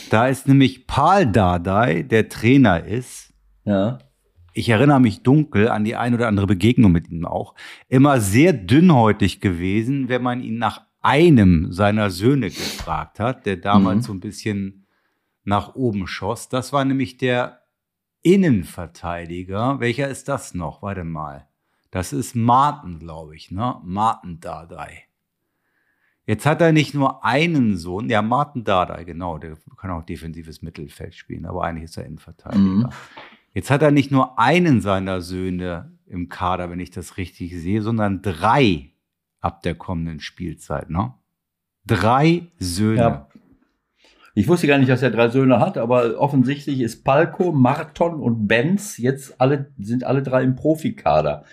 Da ist nämlich Paul Dardai, der Trainer ist. Ja ich erinnere mich dunkel an die ein oder andere Begegnung mit ihm auch, immer sehr dünnhäutig gewesen, wenn man ihn nach einem seiner Söhne gefragt hat, der damals mhm. so ein bisschen nach oben schoss. Das war nämlich der Innenverteidiger. Welcher ist das noch? Warte mal. Das ist Martin, glaube ich, ne? Martin Dardai. Jetzt hat er nicht nur einen Sohn, ja, Martin Dardai, genau, der kann auch defensives Mittelfeld spielen, aber eigentlich ist er Innenverteidiger. Mhm. Jetzt hat er nicht nur einen seiner Söhne im Kader, wenn ich das richtig sehe, sondern drei ab der kommenden Spielzeit, ne? Drei Söhne. Ja. Ich wusste gar nicht, dass er drei Söhne hat, aber offensichtlich ist Palko, Marton und Benz jetzt alle, sind alle drei im Profikader.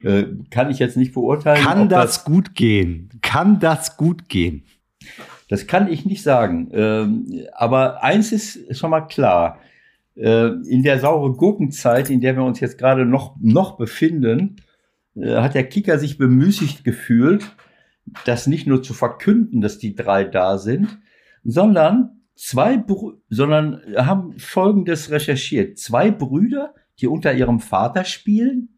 Äh, kann ich jetzt nicht beurteilen. Kann das, das, gut gehen? Kann das gut gehen? Das kann ich nicht sagen. Ähm, aber eins ist schon mal klar. Äh, in der saure Gurkenzeit, in der wir uns jetzt gerade noch, noch befinden, äh, hat der Kicker sich bemüßigt gefühlt, das nicht nur zu verkünden, dass die drei da sind, sondern zwei, Brü sondern haben Folgendes recherchiert. Zwei Brüder, die unter ihrem Vater spielen,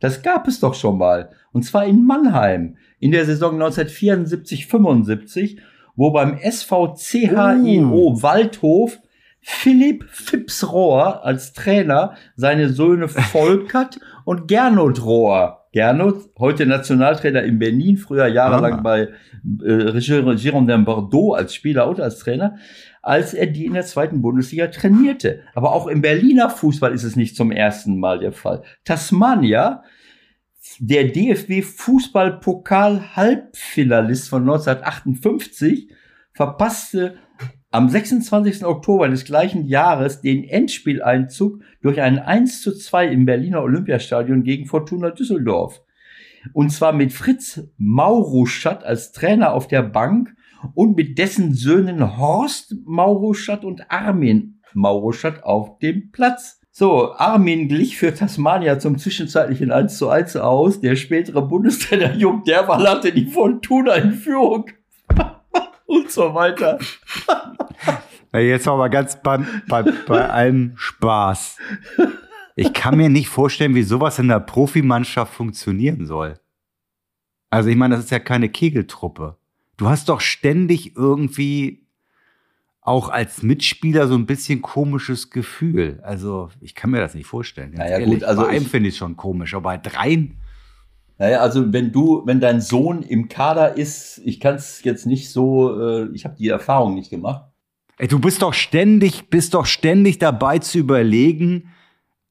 das gab es doch schon mal. Und zwar in Mannheim in der Saison 1974-75, wo beim SVCHIO oh. Waldhof Philipp Phipps-Rohr als Trainer seine Söhne Volkert und Gernot Rohr. Gernot, heute Nationaltrainer in Berlin, früher jahrelang ah. bei äh, Girondin Bordeaux als Spieler und als Trainer, als er die in der zweiten Bundesliga trainierte. Aber auch im Berliner Fußball ist es nicht zum ersten Mal der Fall. Tasmania, der DFB Fußballpokal Halbfinalist von 1958, verpasste am 26. Oktober des gleichen Jahres den Endspieleinzug durch ein 1 zu 2 im Berliner Olympiastadion gegen Fortuna Düsseldorf. Und zwar mit Fritz Mauruschat als Trainer auf der Bank und mit dessen Söhnen Horst Mauruschat und Armin Mauruschat auf dem Platz. So, Armin glich für Tasmania zum zwischenzeitlichen 1 zu 1 aus. Der spätere Bundestrainer Jung Derwal hatte die Fortuna in Führung. und so weiter. Jetzt aber ganz bei, bei, bei allem Spaß. Ich kann mir nicht vorstellen, wie sowas in der Profimannschaft funktionieren soll. Also ich meine, das ist ja keine Kegeltruppe. Du hast doch ständig irgendwie auch als Mitspieler so ein bisschen komisches Gefühl. Also ich kann mir das nicht vorstellen. Naja, ehrlich. gut, also bei einem finde ich es schon komisch, aber bei dreien naja, also wenn du, wenn dein Sohn im Kader ist, ich kann es jetzt nicht so, äh, ich habe die Erfahrung nicht gemacht. Ey, du bist doch ständig, bist doch ständig dabei zu überlegen,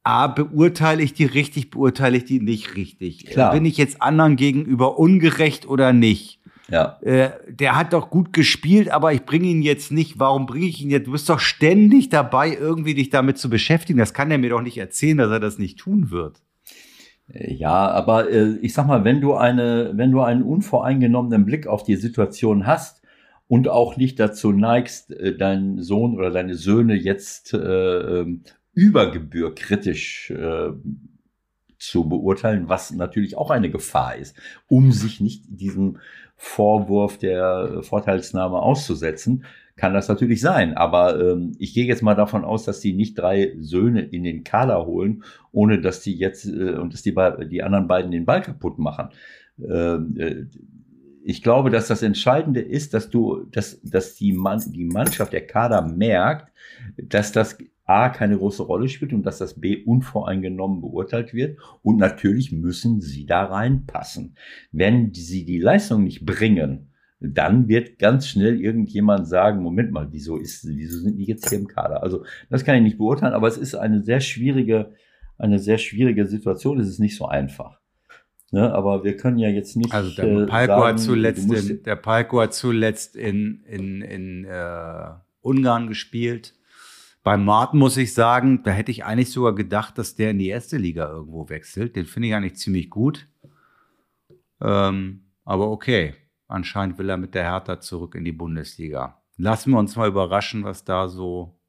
A, beurteile ich die richtig, beurteile ich die nicht richtig. Klar. Bin ich jetzt anderen gegenüber ungerecht oder nicht? Ja. Äh, der hat doch gut gespielt, aber ich bringe ihn jetzt nicht. Warum bringe ich ihn jetzt? Du bist doch ständig dabei, irgendwie dich damit zu beschäftigen. Das kann er mir doch nicht erzählen, dass er das nicht tun wird. Ja, aber äh, ich sag mal, wenn du eine, wenn du einen unvoreingenommenen Blick auf die Situation hast und auch nicht dazu neigst, äh, deinen Sohn oder deine Söhne jetzt äh, ähm, über äh, zu beurteilen, was natürlich auch eine Gefahr ist, um sich nicht diesem Vorwurf der Vorteilsnahme auszusetzen, kann das natürlich sein. Aber ähm, ich gehe jetzt mal davon aus, dass die nicht drei Söhne in den Kader holen, ohne dass die jetzt äh, und dass die, die anderen beiden den Ball kaputt machen. Ähm, äh, ich glaube, dass das Entscheidende ist, dass du, dass, dass die, Mann, die Mannschaft, der Kader merkt, dass das A keine große Rolle spielt und dass das B unvoreingenommen beurteilt wird. Und natürlich müssen sie da reinpassen. Wenn sie die Leistung nicht bringen, dann wird ganz schnell irgendjemand sagen, Moment mal, wieso ist, wieso sind die jetzt hier im Kader? Also, das kann ich nicht beurteilen, aber es ist eine sehr schwierige, eine sehr schwierige Situation. Es ist nicht so einfach. Ne, aber wir können ja jetzt nicht. Also der Palko sagen, hat zuletzt, in, der Palko hat zuletzt in, in, in äh, Ungarn gespielt. Bei Martin muss ich sagen, da hätte ich eigentlich sogar gedacht, dass der in die erste Liga irgendwo wechselt. Den finde ich eigentlich ziemlich gut. Ähm, aber okay, anscheinend will er mit der Hertha zurück in die Bundesliga. Lassen wir uns mal überraschen, was da so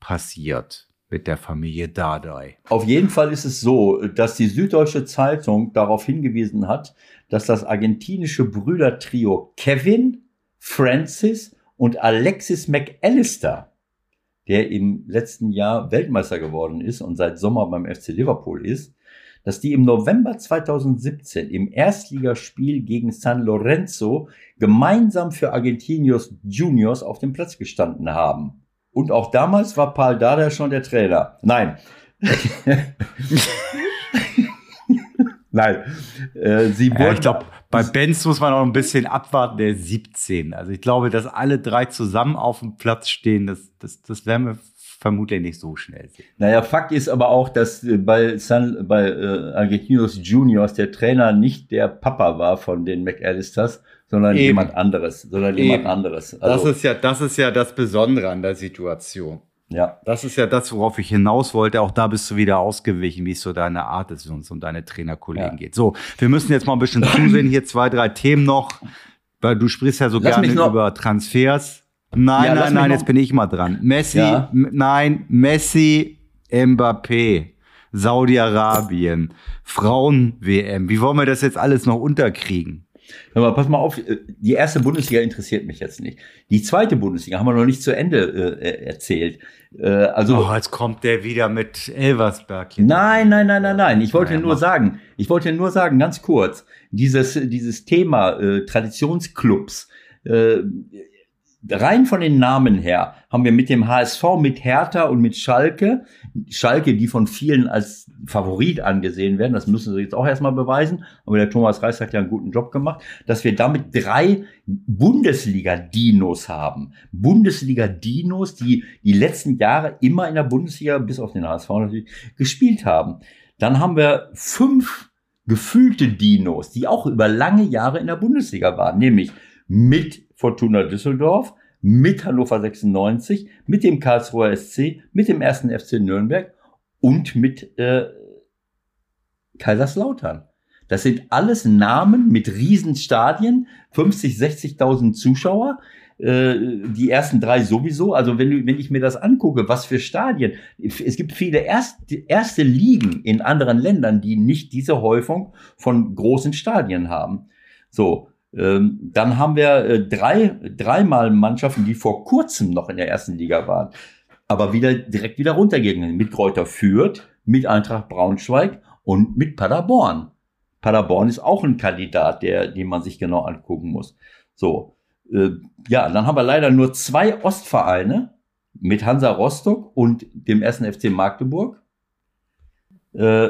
passiert mit der Familie Dardai. Auf jeden Fall ist es so, dass die Süddeutsche Zeitung darauf hingewiesen hat, dass das argentinische Brüdertrio Kevin, Francis und Alexis McAllister, der im letzten Jahr Weltmeister geworden ist und seit Sommer beim FC Liverpool ist, dass die im November 2017 im Erstligaspiel gegen San Lorenzo gemeinsam für Argentinios Juniors auf dem Platz gestanden haben. Und auch damals war Paul Dada schon der Trainer. Nein. Nein. Äh, sie ja, ich glaube, bei Benz muss man auch ein bisschen abwarten, der 17. Also ich glaube, dass alle drei zusammen auf dem Platz stehen, das, das, das werden wir vermutlich nicht so schnell sehen. Naja, Fakt ist aber auch, dass äh, bei, San, bei äh, Argentinos Juniors der Trainer nicht der Papa war von den McAllisters, sondern Eben. jemand anderes, sondern Eben. jemand anderes. Also, das ist ja, das ist ja das Besondere an der Situation. Ja. Das ist ja das, worauf ich hinaus wollte. Auch da bist du wieder ausgewichen, wie es so deine Art ist und um deine Trainerkollegen ja. geht. So, wir müssen jetzt mal ein bisschen zusehen. Hier zwei, drei Themen noch, weil du sprichst ja so lass gerne über Transfers. Nein, ja, nein, nein, jetzt bin ich mal dran. Messi, ja. nein, Messi, Mbappé, Saudi-Arabien, Frauen-WM. Wie wollen wir das jetzt alles noch unterkriegen? Hör mal, pass mal auf, äh, die erste Bundesliga interessiert mich jetzt nicht. Die zweite Bundesliga haben wir noch nicht zu Ende äh, erzählt. Äh, also, oh, jetzt kommt der wieder mit Elversberg. Hier. Nein, nein, nein, nein, nein. Ich wollte naja, nur mach. sagen, ich wollte nur sagen, ganz kurz, dieses, dieses Thema äh, Traditionsclubs, äh, rein von den Namen her haben wir mit dem HSV, mit Hertha und mit Schalke, Schalke, die von vielen als Favorit angesehen werden, das müssen sie jetzt auch erstmal beweisen, aber der Thomas Reis hat ja einen guten Job gemacht, dass wir damit drei Bundesliga-Dinos haben. Bundesliga-Dinos, die die letzten Jahre immer in der Bundesliga, bis auf den HSV natürlich, gespielt haben. Dann haben wir fünf gefühlte Dinos, die auch über lange Jahre in der Bundesliga waren, nämlich mit Fortuna Düsseldorf, mit Hannover 96, mit dem Karlsruher SC, mit dem ersten FC Nürnberg und mit äh, Kaiserslautern. Das sind alles Namen mit Riesenstadien, 50, 60.000 Zuschauer. Äh, die ersten drei sowieso. Also wenn, wenn ich mir das angucke, was für Stadien. Es gibt viele erste, erste Ligen in anderen Ländern, die nicht diese Häufung von großen Stadien haben. So, dann haben wir äh, drei, dreimal Mannschaften, die vor kurzem noch in der ersten Liga waren, aber wieder direkt wieder runtergegangen. Mit Kräuter Fürth, mit Eintracht Braunschweig und mit Paderborn. Paderborn ist auch ein Kandidat, der, den man sich genau angucken muss. So, äh, ja, dann haben wir leider nur zwei Ostvereine mit Hansa Rostock und dem ersten FC Magdeburg. Äh,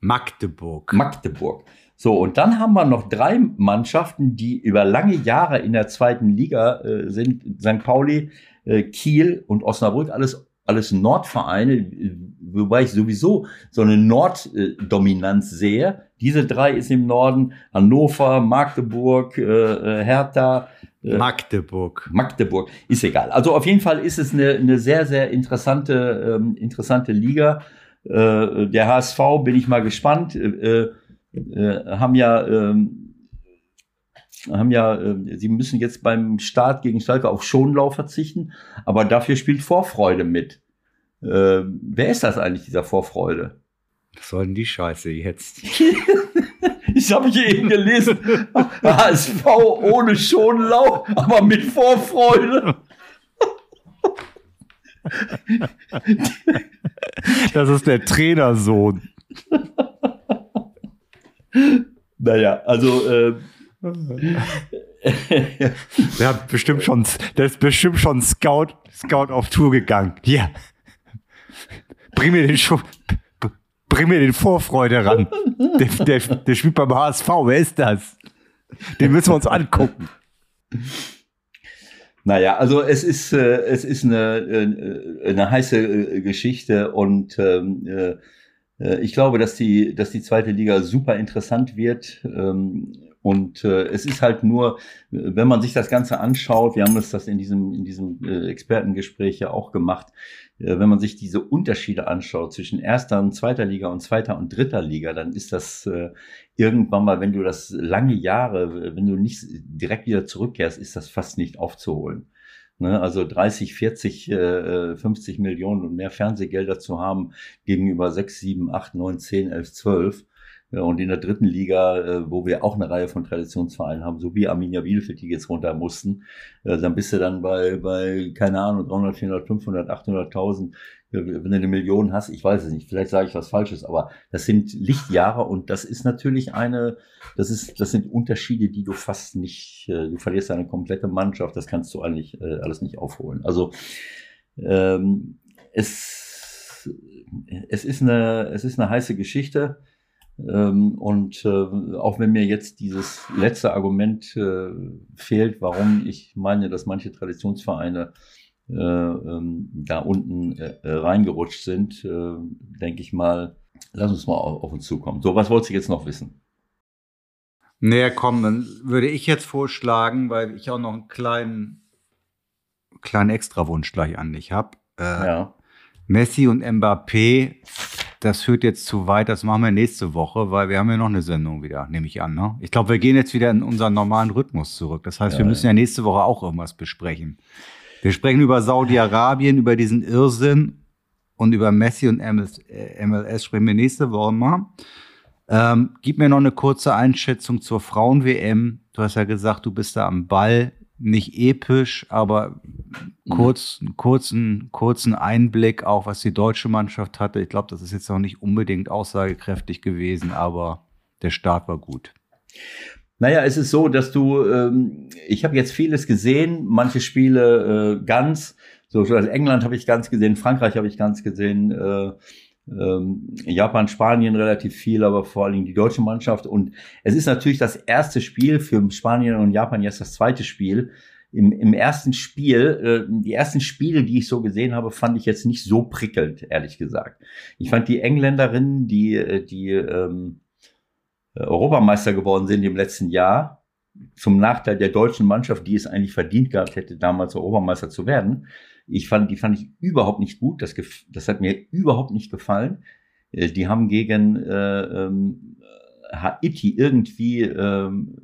Magdeburg. Magdeburg. So, und dann haben wir noch drei Mannschaften, die über lange Jahre in der zweiten Liga äh, sind. St. Pauli, äh, Kiel und Osnabrück, alles, alles Nordvereine, wobei ich sowieso so eine Norddominanz sehe. Diese drei ist im Norden Hannover, Magdeburg, äh, äh Hertha. Äh, Magdeburg. Magdeburg, ist egal. Also auf jeden Fall ist es eine, eine sehr, sehr interessante, ähm, interessante Liga. Äh, der HSV bin ich mal gespannt. Äh, äh, haben ja, ähm, haben ja, äh, sie müssen jetzt beim Start gegen Schalke auf Schonlauf verzichten, aber dafür spielt Vorfreude mit. Äh, wer ist das eigentlich, dieser Vorfreude? Was soll denn die Scheiße jetzt? ich habe hier eben gelesen, HSV ohne Schonlauf, aber mit Vorfreude. Das ist der Trainersohn. Naja, also äh, Der hat bestimmt schon, der ist bestimmt schon Scout, Scout auf Tour gegangen. Hier. Bring mir den Schu bring mir den Vorfreude ran. Der, der, der spielt beim HSV. Wer ist das? Den müssen wir uns angucken. Naja, also es ist, äh, es ist eine, äh, eine heiße äh, Geschichte und ähm, äh, äh, ich glaube, dass die, dass die zweite Liga super interessant wird. Ähm, und äh, es ist halt nur, wenn man sich das Ganze anschaut, wir haben uns das in diesem, in diesem äh, Expertengespräch ja auch gemacht, äh, wenn man sich diese Unterschiede anschaut zwischen erster und zweiter Liga und zweiter und dritter Liga, dann ist das äh, irgendwann mal, wenn du das lange Jahre, wenn du nicht direkt wieder zurückkehrst, ist das fast nicht aufzuholen. Ne, also 30, 40, äh, 50 Millionen und mehr Fernsehgelder zu haben gegenüber 6, 7, 8, 9, 10, 11, 12. Und in der dritten Liga, äh, wo wir auch eine Reihe von Traditionsvereinen haben, so wie Arminia Bielefeld, die jetzt runter mussten, äh, dann bist du dann bei, bei, keine Ahnung, 300, 400, 500, 800.000 wenn du eine Million hast, ich weiß es nicht, vielleicht sage ich was Falsches, aber das sind Lichtjahre und das ist natürlich eine, das ist, das sind Unterschiede, die du fast nicht, äh, du verlierst eine komplette Mannschaft, das kannst du eigentlich alles nicht aufholen. Also ähm, es, es ist eine, es ist eine heiße Geschichte. Ähm, und äh, auch wenn mir jetzt dieses letzte Argument äh, fehlt, warum ich meine, dass manche Traditionsvereine äh, ähm, da unten reingerutscht sind, denke ich mal, lass uns mal auf, auf uns zukommen. So, was wolltest du jetzt noch wissen? Naja, komm, dann würde ich jetzt vorschlagen, weil ich auch noch einen kleinen, kleinen Extrawunsch gleich an dich habe. Ja. Messi und Mbappé, das führt jetzt zu weit, das machen wir nächste Woche, weil wir haben ja noch eine Sendung wieder, nehme ich an. Ne? Ich glaube, wir gehen jetzt wieder in unseren normalen Rhythmus zurück. Das heißt, ja, wir müssen ja nächste Woche auch irgendwas besprechen. Wir sprechen über Saudi-Arabien, über diesen Irrsinn und über Messi und MLS, MLS sprechen wir nächste Woche mal. Ähm, gib mir noch eine kurze Einschätzung zur Frauen-WM. Du hast ja gesagt, du bist da am Ball. Nicht episch, aber kurz, kurzen, kurzen Einblick auch, was die deutsche Mannschaft hatte. Ich glaube, das ist jetzt noch nicht unbedingt aussagekräftig gewesen, aber der Start war gut. Naja, es ist so, dass du, ähm, ich habe jetzt vieles gesehen, manche Spiele äh, ganz, so also England habe ich ganz gesehen, Frankreich habe ich ganz gesehen, äh, ähm, Japan, Spanien relativ viel, aber vor allen Dingen die deutsche Mannschaft. Und es ist natürlich das erste Spiel für Spanien und Japan jetzt das zweite Spiel. Im, im ersten Spiel, äh, die ersten Spiele, die ich so gesehen habe, fand ich jetzt nicht so prickelnd, ehrlich gesagt. Ich fand die Engländerinnen, die, äh, die ähm, äh, Europameister geworden sind im letzten Jahr, zum Nachteil der deutschen Mannschaft, die es eigentlich verdient gehabt hätte, damals Europameister zu werden. Ich fand, die fand ich überhaupt nicht gut. Das, das hat mir überhaupt nicht gefallen. Äh, die haben gegen äh, ähm, Haiti irgendwie, ähm,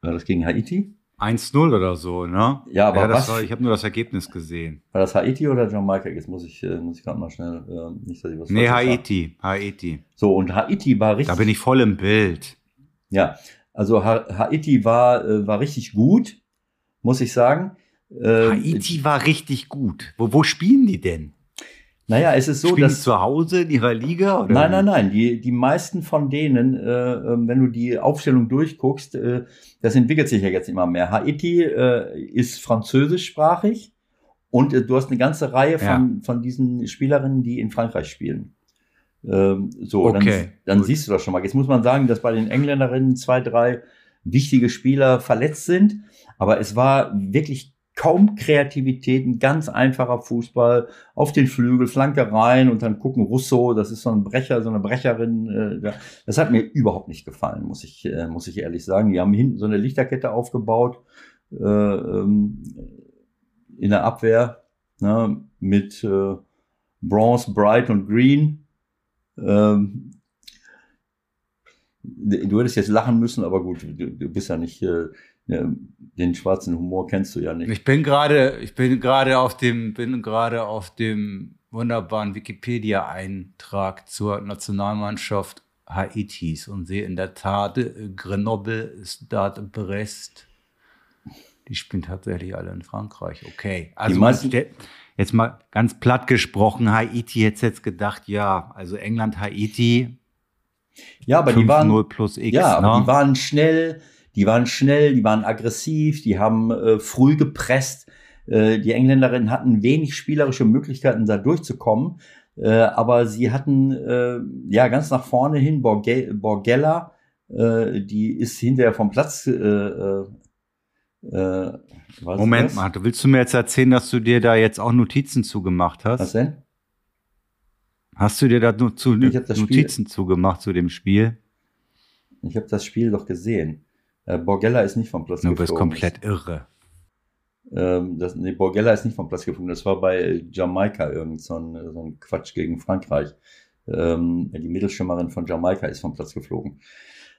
war das gegen Haiti? 1-0 oder so, ne? Ja, aber ja, was? War, ich habe nur das Ergebnis gesehen. War das Haiti oder Jamaika? Jetzt muss ich, äh, muss ich gerade mal schnell, äh, nicht, dass ich was Nee, Haiti, sag. Haiti. So, und Haiti war richtig. Da bin ich voll im Bild. Ja, also ha Haiti war, äh, war richtig gut, muss ich sagen. Ähm, Haiti war richtig gut. Wo, wo spielen die denn? Naja, es ist so, Spielen dass zu Hause in ihrer Liga oder? Nein, nein, nein. Die die meisten von denen, äh, ähm, wenn du die Aufstellung durchguckst, äh, das entwickelt sich ja jetzt immer mehr. Haiti äh, ist französischsprachig und äh, du hast eine ganze Reihe von ja. von diesen Spielerinnen, die in Frankreich spielen. Ähm, so, okay. dann, dann siehst du das schon mal. Jetzt muss man sagen, dass bei den Engländerinnen zwei, drei wichtige Spieler verletzt sind, aber es war wirklich kaum Kreativität, ein ganz einfacher Fußball auf den Flügel, Flanke rein und dann gucken Russo, das ist so ein Brecher, so eine Brecherin. Äh, das hat mir überhaupt nicht gefallen, muss ich, äh, muss ich ehrlich sagen. Die haben hinten so eine Lichterkette aufgebaut äh, ähm, in der Abwehr ne, mit äh, Bronze, Bright und Green. Ähm, du hättest jetzt lachen müssen, aber gut, du, du bist ja nicht äh, den schwarzen Humor kennst du ja nicht. Ich bin gerade, ich bin gerade auf dem, bin gerade auf dem wunderbaren Wikipedia-Eintrag zur Nationalmannschaft Haitis und sehe in der Tat äh, Grenoble, Stade Brest. Die spielen tatsächlich alle in Frankreich. Okay. Also jetzt mal ganz platt gesprochen, Haiti hätte jetzt gedacht, ja, also England, Haiti. Ja, aber die waren, plus X, ja, aber ne? die waren schnell, die waren schnell, die waren aggressiv, die haben äh, früh gepresst. Äh, die Engländerinnen hatten wenig spielerische Möglichkeiten, da durchzukommen. Äh, aber sie hatten äh, ja ganz nach vorne hin Borge Borgella, äh, die ist hinterher vom Platz. Äh, äh, äh Moment mal, willst du mir jetzt erzählen, dass du dir da jetzt auch Notizen zugemacht hast? Was denn? Hast du dir da zu, Notizen Spiel, zugemacht zu dem Spiel? Ich habe das Spiel doch gesehen. Äh, Borgella ist nicht vom Platz geflogen. Du bist komplett irre. Ähm, das, nee, Borgella ist nicht vom Platz geflogen. Das war bei Jamaika irgend so ein, so ein Quatsch gegen Frankreich. Ähm, die Mittelschimmerin von Jamaika ist vom Platz geflogen.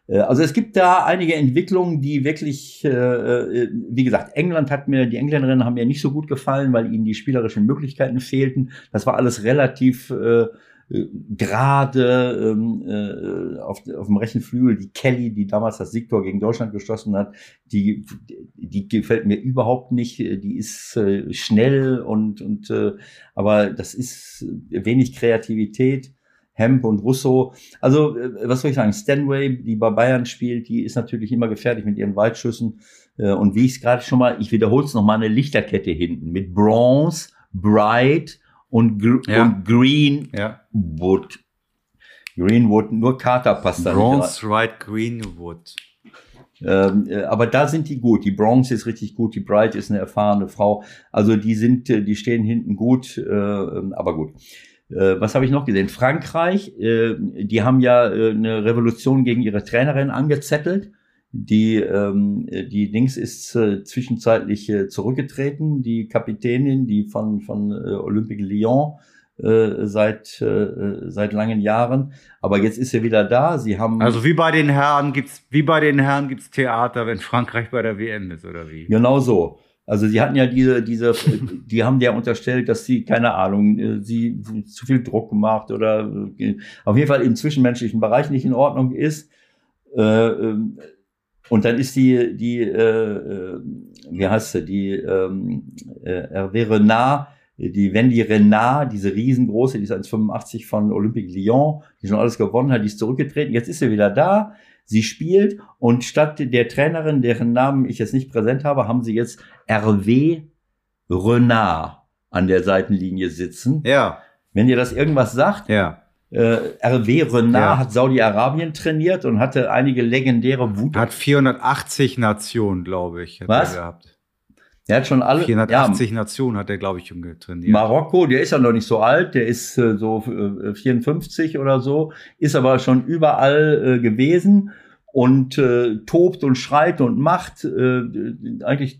Äh, also es gibt da einige Entwicklungen, die wirklich, äh, äh, wie gesagt, England hat mir, die Engländerinnen haben mir nicht so gut gefallen, weil ihnen die spielerischen Möglichkeiten fehlten. Das war alles relativ äh, äh, gerade ähm, äh, auf, auf dem rechten Flügel die Kelly, die damals das Siegtor gegen Deutschland geschossen hat, die, die gefällt mir überhaupt nicht. Die ist äh, schnell und, und äh, aber das ist wenig Kreativität. Hemp und Russo. Also, äh, was soll ich sagen? Stanway, die bei Bayern spielt, die ist natürlich immer gefährlich mit ihren Weitschüssen. Äh, und wie ich es gerade schon mal, ich wiederhole es nochmal, eine Lichterkette hinten mit Bronze, Bright und, Gr ja. und Greenwood. Greenwood, nur Carter passt da Bronze, Right, Greenwood. Ähm, äh, aber da sind die gut. Die Bronze ist richtig gut, die Bright ist eine erfahrene Frau. Also die sind, äh, die stehen hinten gut, äh, aber gut. Äh, was habe ich noch gesehen? Frankreich, äh, die haben ja äh, eine Revolution gegen ihre Trainerin angezettelt. Die, ähm, die Dings ist äh, zwischenzeitlich äh, zurückgetreten, die Kapitänin, die von, von äh, Olympique Lyon äh, seit, äh, seit langen Jahren. Aber jetzt ist sie wieder da. Sie haben. Also wie bei den Herren gibt's, wie bei den Herren gibt's Theater, wenn Frankreich bei der WM ist, oder wie? Genau so. Also sie hatten ja diese, diese, die haben ja unterstellt, dass sie, keine Ahnung, sie zu viel Druck gemacht oder auf jeden Fall im zwischenmenschlichen Bereich nicht in Ordnung ist. Äh, ähm, und dann ist die, die, äh, äh, wie heißt sie, die ähm, äh, Hervé Renard, die Wendy Renard, diese riesengroße, die ist 1,85 von Olympique Lyon, die schon alles gewonnen hat, die ist zurückgetreten. Jetzt ist sie wieder da. Sie spielt und statt der Trainerin, deren Namen ich jetzt nicht präsent habe, haben sie jetzt Hervé Renard an der Seitenlinie sitzen. Ja. Wenn ihr das irgendwas sagt, ja. Äh, RW Renard ja. hat Saudi-Arabien trainiert und hatte einige legendäre Wut. Hat 480 Nationen, glaube ich, Was? er gehabt. Er hat schon alle 480 ja, Nationen hat er, glaube ich, schon trainiert. Marokko, der ist ja noch nicht so alt, der ist äh, so äh, 54 oder so, ist aber schon überall äh, gewesen und äh, tobt und schreit und macht äh, eigentlich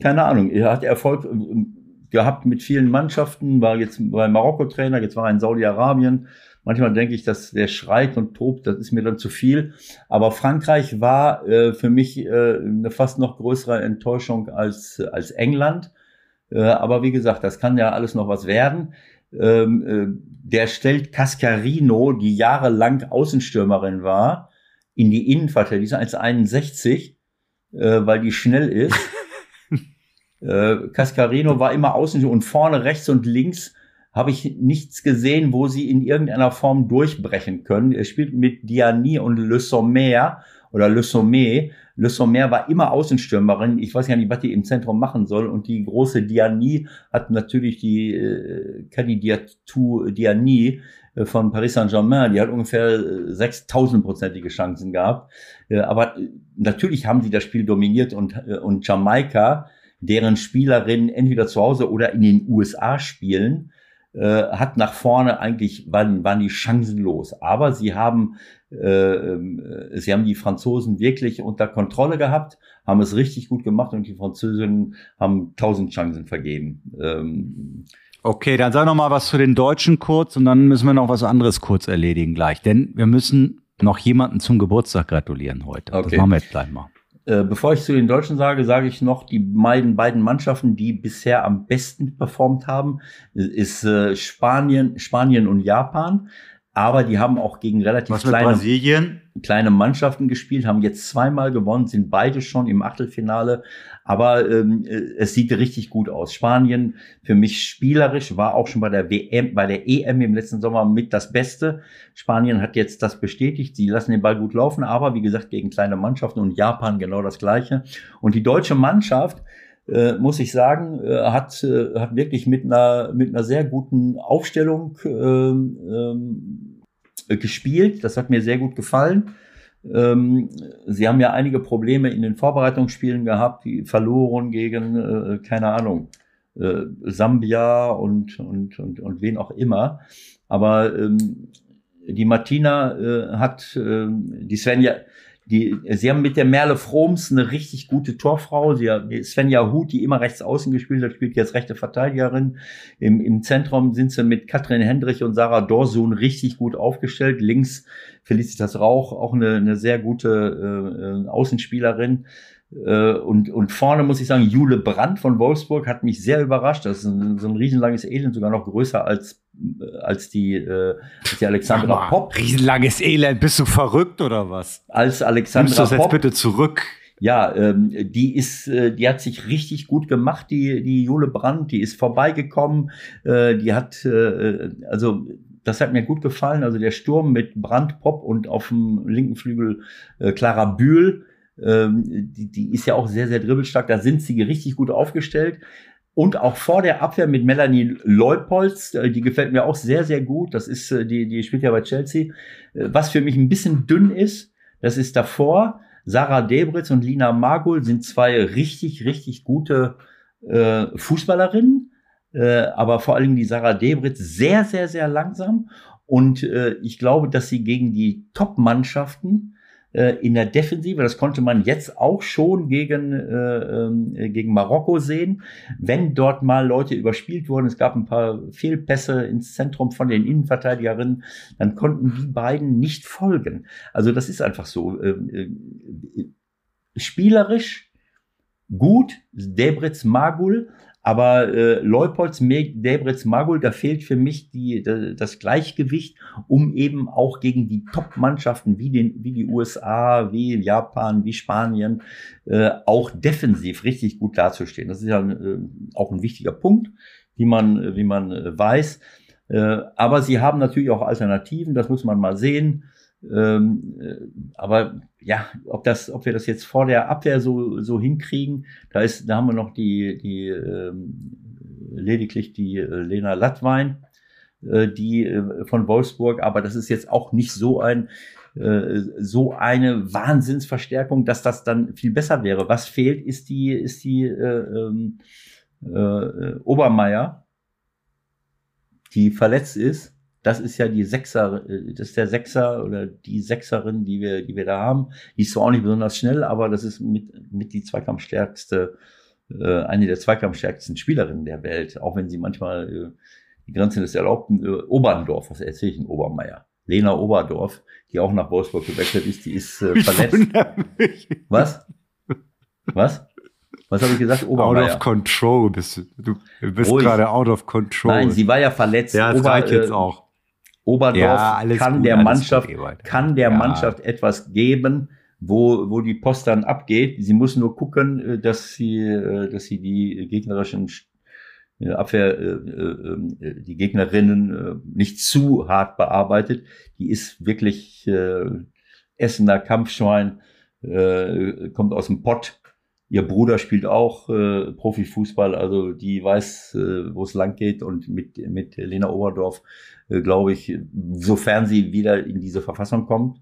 keine Ahnung. Er hat Erfolg gehabt mit vielen Mannschaften, war jetzt bei Marokko Trainer, jetzt war er in Saudi-Arabien Manchmal denke ich, dass der schreit und tobt, das ist mir dann zu viel. Aber Frankreich war äh, für mich äh, eine fast noch größere Enttäuschung als, als England. Äh, aber wie gesagt, das kann ja alles noch was werden. Ähm, äh, der stellt Cascarino, die jahrelang Außenstürmerin war, in die Innenverteidigung, als 61, äh, weil die schnell ist. Äh, Cascarino war immer außen und vorne rechts und links habe ich nichts gesehen, wo sie in irgendeiner Form durchbrechen können. Er spielt mit Diani und Le Sommer oder Le Sommet. Le Sommer war immer Außenstürmerin. Ich weiß ja nicht, was die im Zentrum machen soll. Und die große Diani hat natürlich die äh, Candidatou Diani äh, von Paris Saint-Germain. Die hat ungefähr 6000-prozentige äh, Chancen gehabt. Äh, aber natürlich haben sie das Spiel dominiert und, und Jamaika, deren Spielerinnen entweder zu Hause oder in den USA spielen, äh, hat nach vorne eigentlich waren, waren die chancenlos. Aber sie haben äh, äh, sie haben die Franzosen wirklich unter Kontrolle gehabt, haben es richtig gut gemacht und die Franzosen haben tausend Chancen vergeben. Ähm, Okay, dann sag noch mal was zu den Deutschen kurz und dann müssen wir noch was anderes kurz erledigen gleich, denn wir müssen noch jemanden zum Geburtstag gratulieren heute. Okay. Das machen wir jetzt gleich mal. Äh, bevor ich zu den Deutschen sage, sage ich noch, die beiden, beiden Mannschaften, die bisher am besten performt haben, ist äh, Spanien, Spanien und Japan. aber die haben auch gegen relativ kleine, kleine Mannschaften gespielt, haben jetzt zweimal gewonnen, sind beide schon im Achtelfinale. Aber ähm, äh, es sieht richtig gut aus. Spanien für mich spielerisch war auch schon bei der WM, bei der EM im letzten Sommer mit das Beste. Spanien hat jetzt das bestätigt. Sie lassen den Ball gut laufen, aber wie gesagt gegen kleine Mannschaften und Japan genau das Gleiche. Und die deutsche Mannschaft äh, muss ich sagen, äh, hat, äh, hat wirklich mit einer, mit einer sehr guten Aufstellung ähm, ähm, gespielt. Das hat mir sehr gut gefallen. Ähm, sie haben ja einige Probleme in den Vorbereitungsspielen gehabt, die verloren gegen, äh, keine Ahnung, äh, Sambia und, und, und, und wen auch immer. Aber ähm, die Martina äh, hat, äh, die Svenja, die, sie haben mit der Merle Froms eine richtig gute Torfrau. Sie haben Svenja Huth, die immer rechts außen gespielt hat, spielt jetzt rechte Verteidigerin. Im, Im Zentrum sind sie mit Katrin Hendrich und Sarah Dorsun richtig gut aufgestellt. Links Felicitas Rauch, auch eine, eine sehr gute äh, Außenspielerin. Äh, und, und vorne muss ich sagen, Jule Brandt von Wolfsburg hat mich sehr überrascht. Das ist ein, so ein riesenlanges Elend, sogar noch größer als, als, die, äh, als die Alexandra mal, Popp. Riesenlanges Elend, bist du verrückt oder was? Als Alexandra Nimmst du das jetzt Popp. bitte zurück? Ja, ähm, die ist, äh, die hat sich richtig gut gemacht, die die Jule Brandt, die ist vorbeigekommen, äh, die hat, äh, also das hat mir gut gefallen. Also der Sturm mit Brandt, Pop und auf dem linken Flügel äh, Clara Bühl, ähm, die, die ist ja auch sehr, sehr dribbelstark. Da sind sie richtig gut aufgestellt. Und auch vor der Abwehr mit Melanie Leupolz, äh, die gefällt mir auch sehr, sehr gut. Das ist, äh, die, die spielt ja bei Chelsea. Äh, was für mich ein bisschen dünn ist, das ist davor. Sarah Debritz und Lina Magul sind zwei richtig, richtig gute äh, Fußballerinnen. Äh, aber vor allem die Sarah Debritz sehr, sehr, sehr langsam. Und äh, ich glaube, dass sie gegen die Top-Mannschaften in der Defensive, das konnte man jetzt auch schon gegen, äh, äh, gegen Marokko sehen, wenn dort mal Leute überspielt wurden, es gab ein paar Fehlpässe ins Zentrum von den Innenverteidigerinnen, dann konnten die beiden nicht folgen. Also das ist einfach so. Äh, äh, spielerisch gut, Debritz Magul, aber äh, Leupolds, Debritz, Magul, da fehlt für mich die, das Gleichgewicht, um eben auch gegen die Top-Mannschaften wie, wie die USA, wie Japan, wie Spanien äh, auch defensiv richtig gut dazustehen. Das ist ja äh, auch ein wichtiger Punkt, wie man, wie man äh, weiß. Äh, aber sie haben natürlich auch Alternativen, das muss man mal sehen. Ähm, äh, aber ja, ob das, ob wir das jetzt vor der Abwehr so, so hinkriegen, da ist, da haben wir noch die, die ähm, lediglich die äh, Lena Lattwein, äh, die äh, von Wolfsburg, aber das ist jetzt auch nicht so ein äh, so eine Wahnsinnsverstärkung, dass das dann viel besser wäre. Was fehlt, ist die, ist die äh, ähm, äh, Obermeier, die verletzt ist das ist ja die Sechser, äh, das ist der Sechser oder die Sechserin, die wir, die wir da haben. Die ist zwar auch nicht besonders schnell, aber das ist mit, mit die zweikampfstärkste, äh, eine der zweikampfstärksten Spielerinnen der Welt, auch wenn sie manchmal äh, die Grenzen des Erlaubten, äh, Oberndorf, was erzähle ich in Obermeier? Lena Oberdorf, die auch nach Wolfsburg gewechselt ist, die ist äh, verletzt. Was? Was? Was habe ich gesagt? Obermeier. Out of control bist du. Du bist gerade out of control. Nein, sie war ja verletzt. Ja, das Ober, jetzt äh, auch. Oberdorf ja, kann, gut, der Mannschaft, gut, kann der ja. Mannschaft etwas geben, wo, wo die Post dann abgeht. Sie muss nur gucken, äh, dass sie, äh, dass sie die gegnerischen äh, Abwehr, ähm, die Gegnerinnen nicht zu hart bearbeitet. Die ist wirklich Essener Kampfschwein, kommt aus dem Pott. Ihr Bruder spielt auch äh, Profifußball, also die weiß, äh, wo es lang geht und mit, mit Lena Oberdorf äh, glaube ich, sofern sie wieder in diese Verfassung kommt,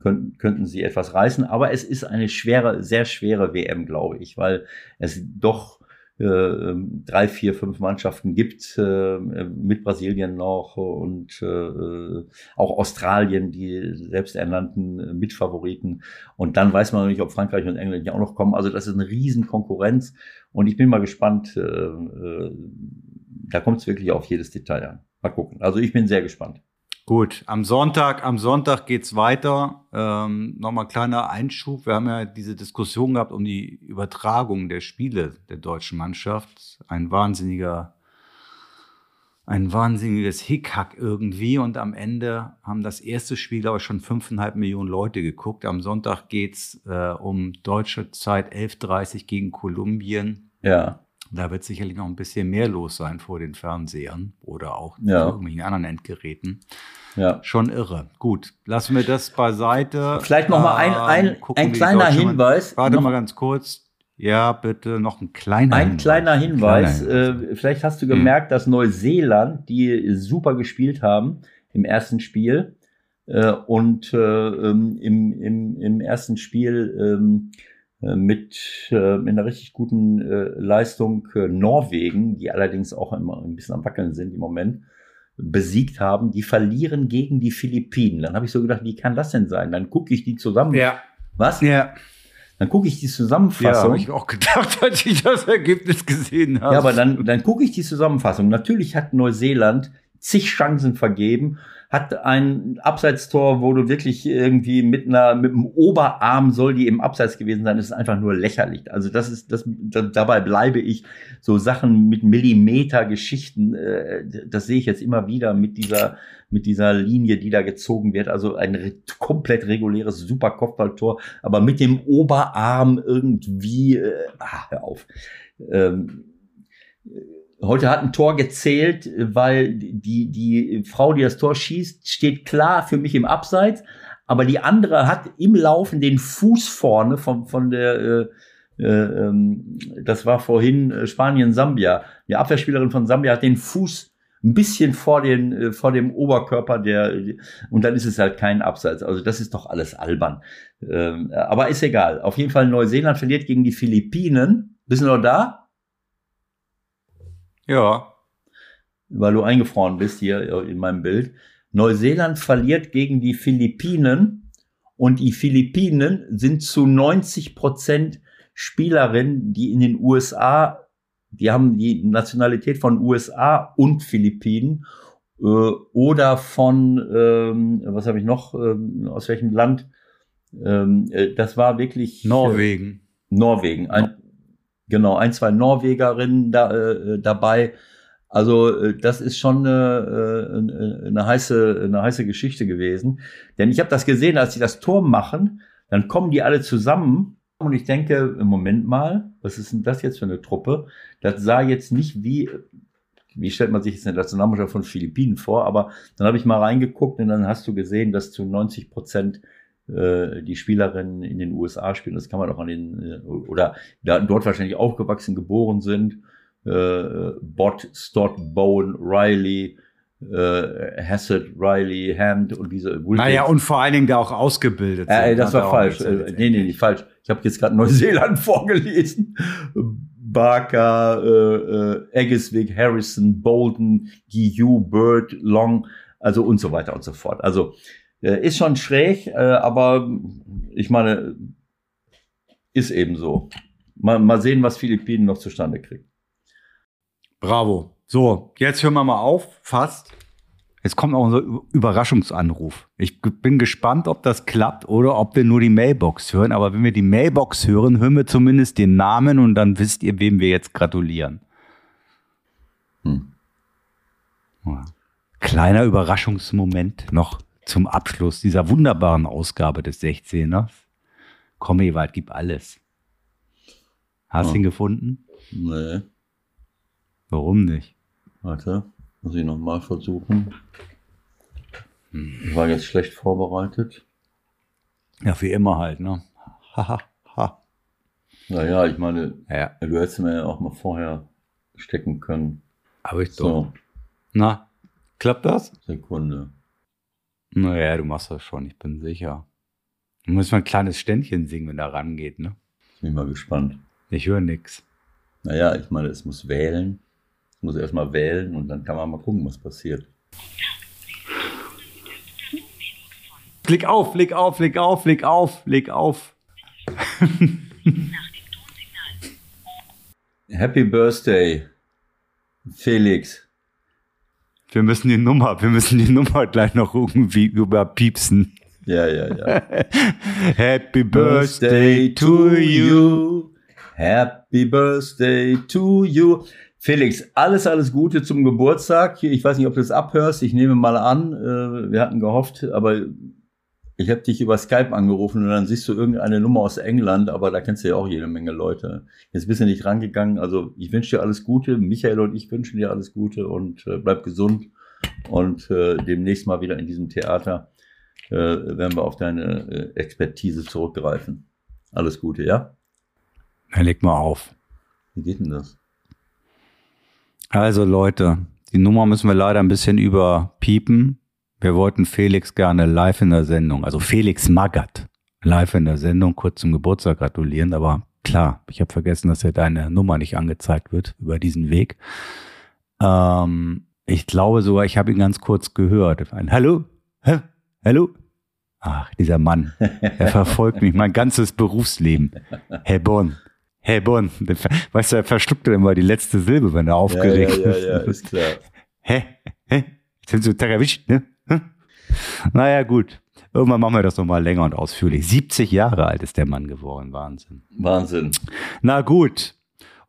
könnten, könnten sie etwas reißen. Aber es ist eine schwere, sehr schwere WM, glaube ich, weil es doch äh, drei, vier, fünf Mannschaften gibt, äh, mit Brasilien noch und äh, auch Australien, die selbsternannten Mitfavoriten. Und dann weiß man noch nicht, ob Frankreich und England ja auch noch kommen. Also das ist eine riesen Konkurrenz. Und ich bin mal gespannt, äh, äh, da kommt es wirklich auf jedes Detail an. Mal gucken. Also ich bin sehr gespannt. Gut, am Sonntag, am Sonntag geht's weiter. Ähm, Nochmal kleiner Einschub. Wir haben ja diese Diskussion gehabt um die Übertragung der Spiele der deutschen Mannschaft. Ein wahnsinniger ein wahnsinniges Hickhack irgendwie und am Ende haben das erste Spiel aber schon fünfeinhalb Millionen Leute geguckt. Am Sonntag geht's äh, um deutsche Zeit 11.30 gegen Kolumbien. Ja. Da wird sicherlich noch ein bisschen mehr los sein vor den Fernsehern oder auch Ja. irgendwelchen anderen Endgeräten. Ja. Schon irre. Gut, lassen wir das beiseite. Vielleicht noch mal ein, ein, Ähm, gucken, ein kleiner Hinweis. Warte noch, mal ganz kurz. Ja, bitte noch ein kleiner ein Hinweis. kleiner Hinweis. Kleiner Hinweis. Äh, vielleicht hast du gemerkt, dass Neuseeland, die super gespielt haben im ersten Spiel, äh, und äh, ähm, im, im, im ersten Spiel ähm, äh, mit, äh, mit einer richtig guten äh, Leistung äh, Norwegen, die allerdings auch immer ein bisschen am Wackeln sind im Moment, besiegt haben, die verlieren gegen die Philippinen. Dann habe ich so gedacht, wie kann das denn sein? Dann gucke ich die zusammen. Ja, Was? ja. Dann gucke ich die Ja, Zusammenfassung. habe ich auch gedacht, als ich das Ergebnis gesehen habe. Ja, aber dann, dann gucke ich die Zusammenfassung. Natürlich hat Neuseeland zig Chancen vergeben, hat ein Abseitstor, wo du wirklich irgendwie mit einer, mit dem Oberarm soll die im Abseits gewesen sein. Das ist einfach nur lächerlich. Also das ist, das, da, dabei bleibe ich. So Sachen mit Millimeter Geschichten, äh, das sehe ich jetzt immer wieder mit dieser, mit dieser Linie, die da gezogen wird. Also ein re komplett reguläres super Kopfballtor, aber mit dem Oberarm irgendwie, äh, ah, hör auf. Ähm, Heute hat ein Tor gezählt, weil die, die Frau, die das Tor schießt, steht klar für mich im Abseits, aber die andere hat im Laufen den Fuß vorne von, von der, äh, äh, ähm, das war vorhin äh, Spanien-Sambia. Die Abwehrspielerin von Sambia hat den Fuß ein bisschen vor, den, äh, vor dem Oberkörper der, und dann ist es halt kein Abseits. Also das ist doch alles albern. Ähm, aber ist egal. Auf jeden Fall Neuseeland verliert gegen die Philippinen. Bist du noch da? Ja. weil du eingefroren bist hier in meinem Bild. Neuseeland verliert gegen die Philippinen und die Philippinen sind zu 90 Prozent Spielerinnen, die in den USA, die haben die Nationalität von USA und Philippinen äh, oder von, ähm, was habe ich noch, ähm, aus welchem Land? Ähm, äh, das war wirklich Norwegen. Norwegen. Ein, genau, ein, zwei Norwegerinnen da, äh, dabei. Also äh, das ist schon eine, äh, eine, heiße, eine heiße Geschichte gewesen. Denn ich habe das gesehen, als sie das Tor machen, dann kommen die alle zusammen und ich denke, im Moment mal, was ist denn das jetzt für eine Truppe? Das sah jetzt nicht wie, wie stellt man sich jetzt eine Nationalmannschaft von Philippinen vor, aber dann habe ich mal reingeguckt und dann hast du gesehen, dass zu 90 Prozent äh, die Spielerinnen in den USA spielen. Das kann man auch an den, äh, oder da, dort wahrscheinlich aufgewachsen, geboren sind. Äh, Bott, Stott, Bowen, Riley, äh, Hassett, Riley, Hand und diese Naja, und vor allen Dingen da auch ausgebildet äh, sind. das Hat war falsch. Äh, nee, nee, nicht falsch. Ich habe jetzt gerade Neuseeland vorgelesen. Barker, äh, äh, Eggeswick, Harrison, Bolden, Guillou, Bird, Long, also und so weiter und so fort. Also äh, ist schon schräg, äh, aber ich meine, ist eben so. Mal, mal sehen, was Philippinen noch zustande kriegt. Bravo. So, jetzt hören wir mal auf. Fast. Jetzt kommt auch unser Überraschungsanruf. Ich bin gespannt, ob das klappt oder ob wir nur die Mailbox hören. Aber wenn wir die Mailbox hören, hören wir zumindest den Namen und dann wisst ihr, wem wir jetzt gratulieren. Hm. Ja. Kleiner Überraschungsmoment noch zum Abschluss dieser wunderbaren Ausgabe des 16ers. Komm, Ewald, gib alles. Hast du Ja. ihn gefunden? Nee, Warum nicht? warte, muss ich nochmal versuchen. Ich war jetzt schlecht vorbereitet. Ja, wie immer halt, ne? Haha, ha. Naja, ich meine, Ja, du hättest mir ja auch mal vorher stecken können. aber ich doch. So, Na, klappt das? Sekunde. Naja, du machst das schon, ich bin sicher. Du musst mal ein kleines Ständchen singen, wenn er rangeht, ne? Bin ich mal gespannt. Ich höre nix. Naja, ich meine, es muss wählen. Es muss erstmal wählen und dann kann man mal gucken, was passiert. Leg auf, leg auf, leg auf, leg auf, leg auf. Happy Birthday, Felix. Wir müssen die Nummer, wir müssen die Nummer gleich noch irgendwie überpiepsen. Ja, ja, ja. Happy Birthday to you. Happy Birthday to you. Felix, alles, alles Gute zum Geburtstag. Ich weiß nicht, ob du es abhörst. Ich nehme mal an, äh, wir hatten gehofft, aber ich habe dich über Skype angerufen und dann siehst du irgendeine Nummer aus England, aber da kennst du ja auch jede Menge Leute. Jetzt bist du nicht rangegangen. Also ich wünsche dir alles Gute. Michael und ich wünschen dir alles Gute und äh, bleib gesund. Und äh, demnächst mal wieder in diesem Theater äh, werden wir auf deine äh, Expertise zurückgreifen. Alles Gute, ja? Dann leg mal auf. Wie geht denn das? Also Leute, die Nummer müssen wir leider ein bisschen überpiepen. Wir wollten Felix gerne live in der Sendung, also Felix Magath, live in der Sendung kurz zum Geburtstag gratulieren, aber klar, ich habe vergessen, dass ja deine Nummer nicht angezeigt wird über diesen Weg. Ähm, ich glaube sogar, ich habe ihn ganz kurz gehört. Ein Hallo? Hä? Hallo? Ach, dieser Mann, er verfolgt mich mein ganzes Berufsleben. Herr Bonn, Herr Bonn, weißt du, er verschluckt immer die letzte Silbe, wenn er aufgeregt ja, ja, ja, ja, ist klar. Hä? Hä? Jetzt sind sie erwischt, ne? Naja, gut. Irgendwann machen wir das nochmal länger und ausführlich. 70 Jahre alt ist der Mann geworden. Wahnsinn. Wahnsinn. Na gut.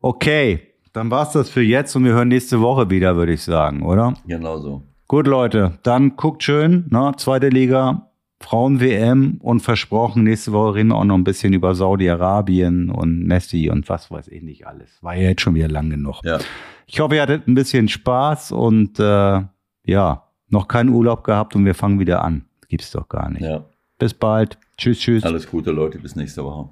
Okay. Dann war's das für jetzt und wir hören nächste Woche wieder, würde ich sagen, oder? Genau so. Gut, Leute. Dann guckt schön, ne? Zweite Liga, Frauen-WM und versprochen, nächste Woche reden wir auch noch ein bisschen über Saudi-Arabien und Messi und was weiß ich nicht alles. War ja jetzt schon wieder lang genug. Ja. Ich hoffe, ihr hattet ein bisschen Spaß und äh, ja, noch keinen Urlaub gehabt und wir fangen wieder an. Gibt's doch gar nicht. Ja. Bis bald. Tschüss, tschüss. Alles Gute, Leute. Bis nächste Woche.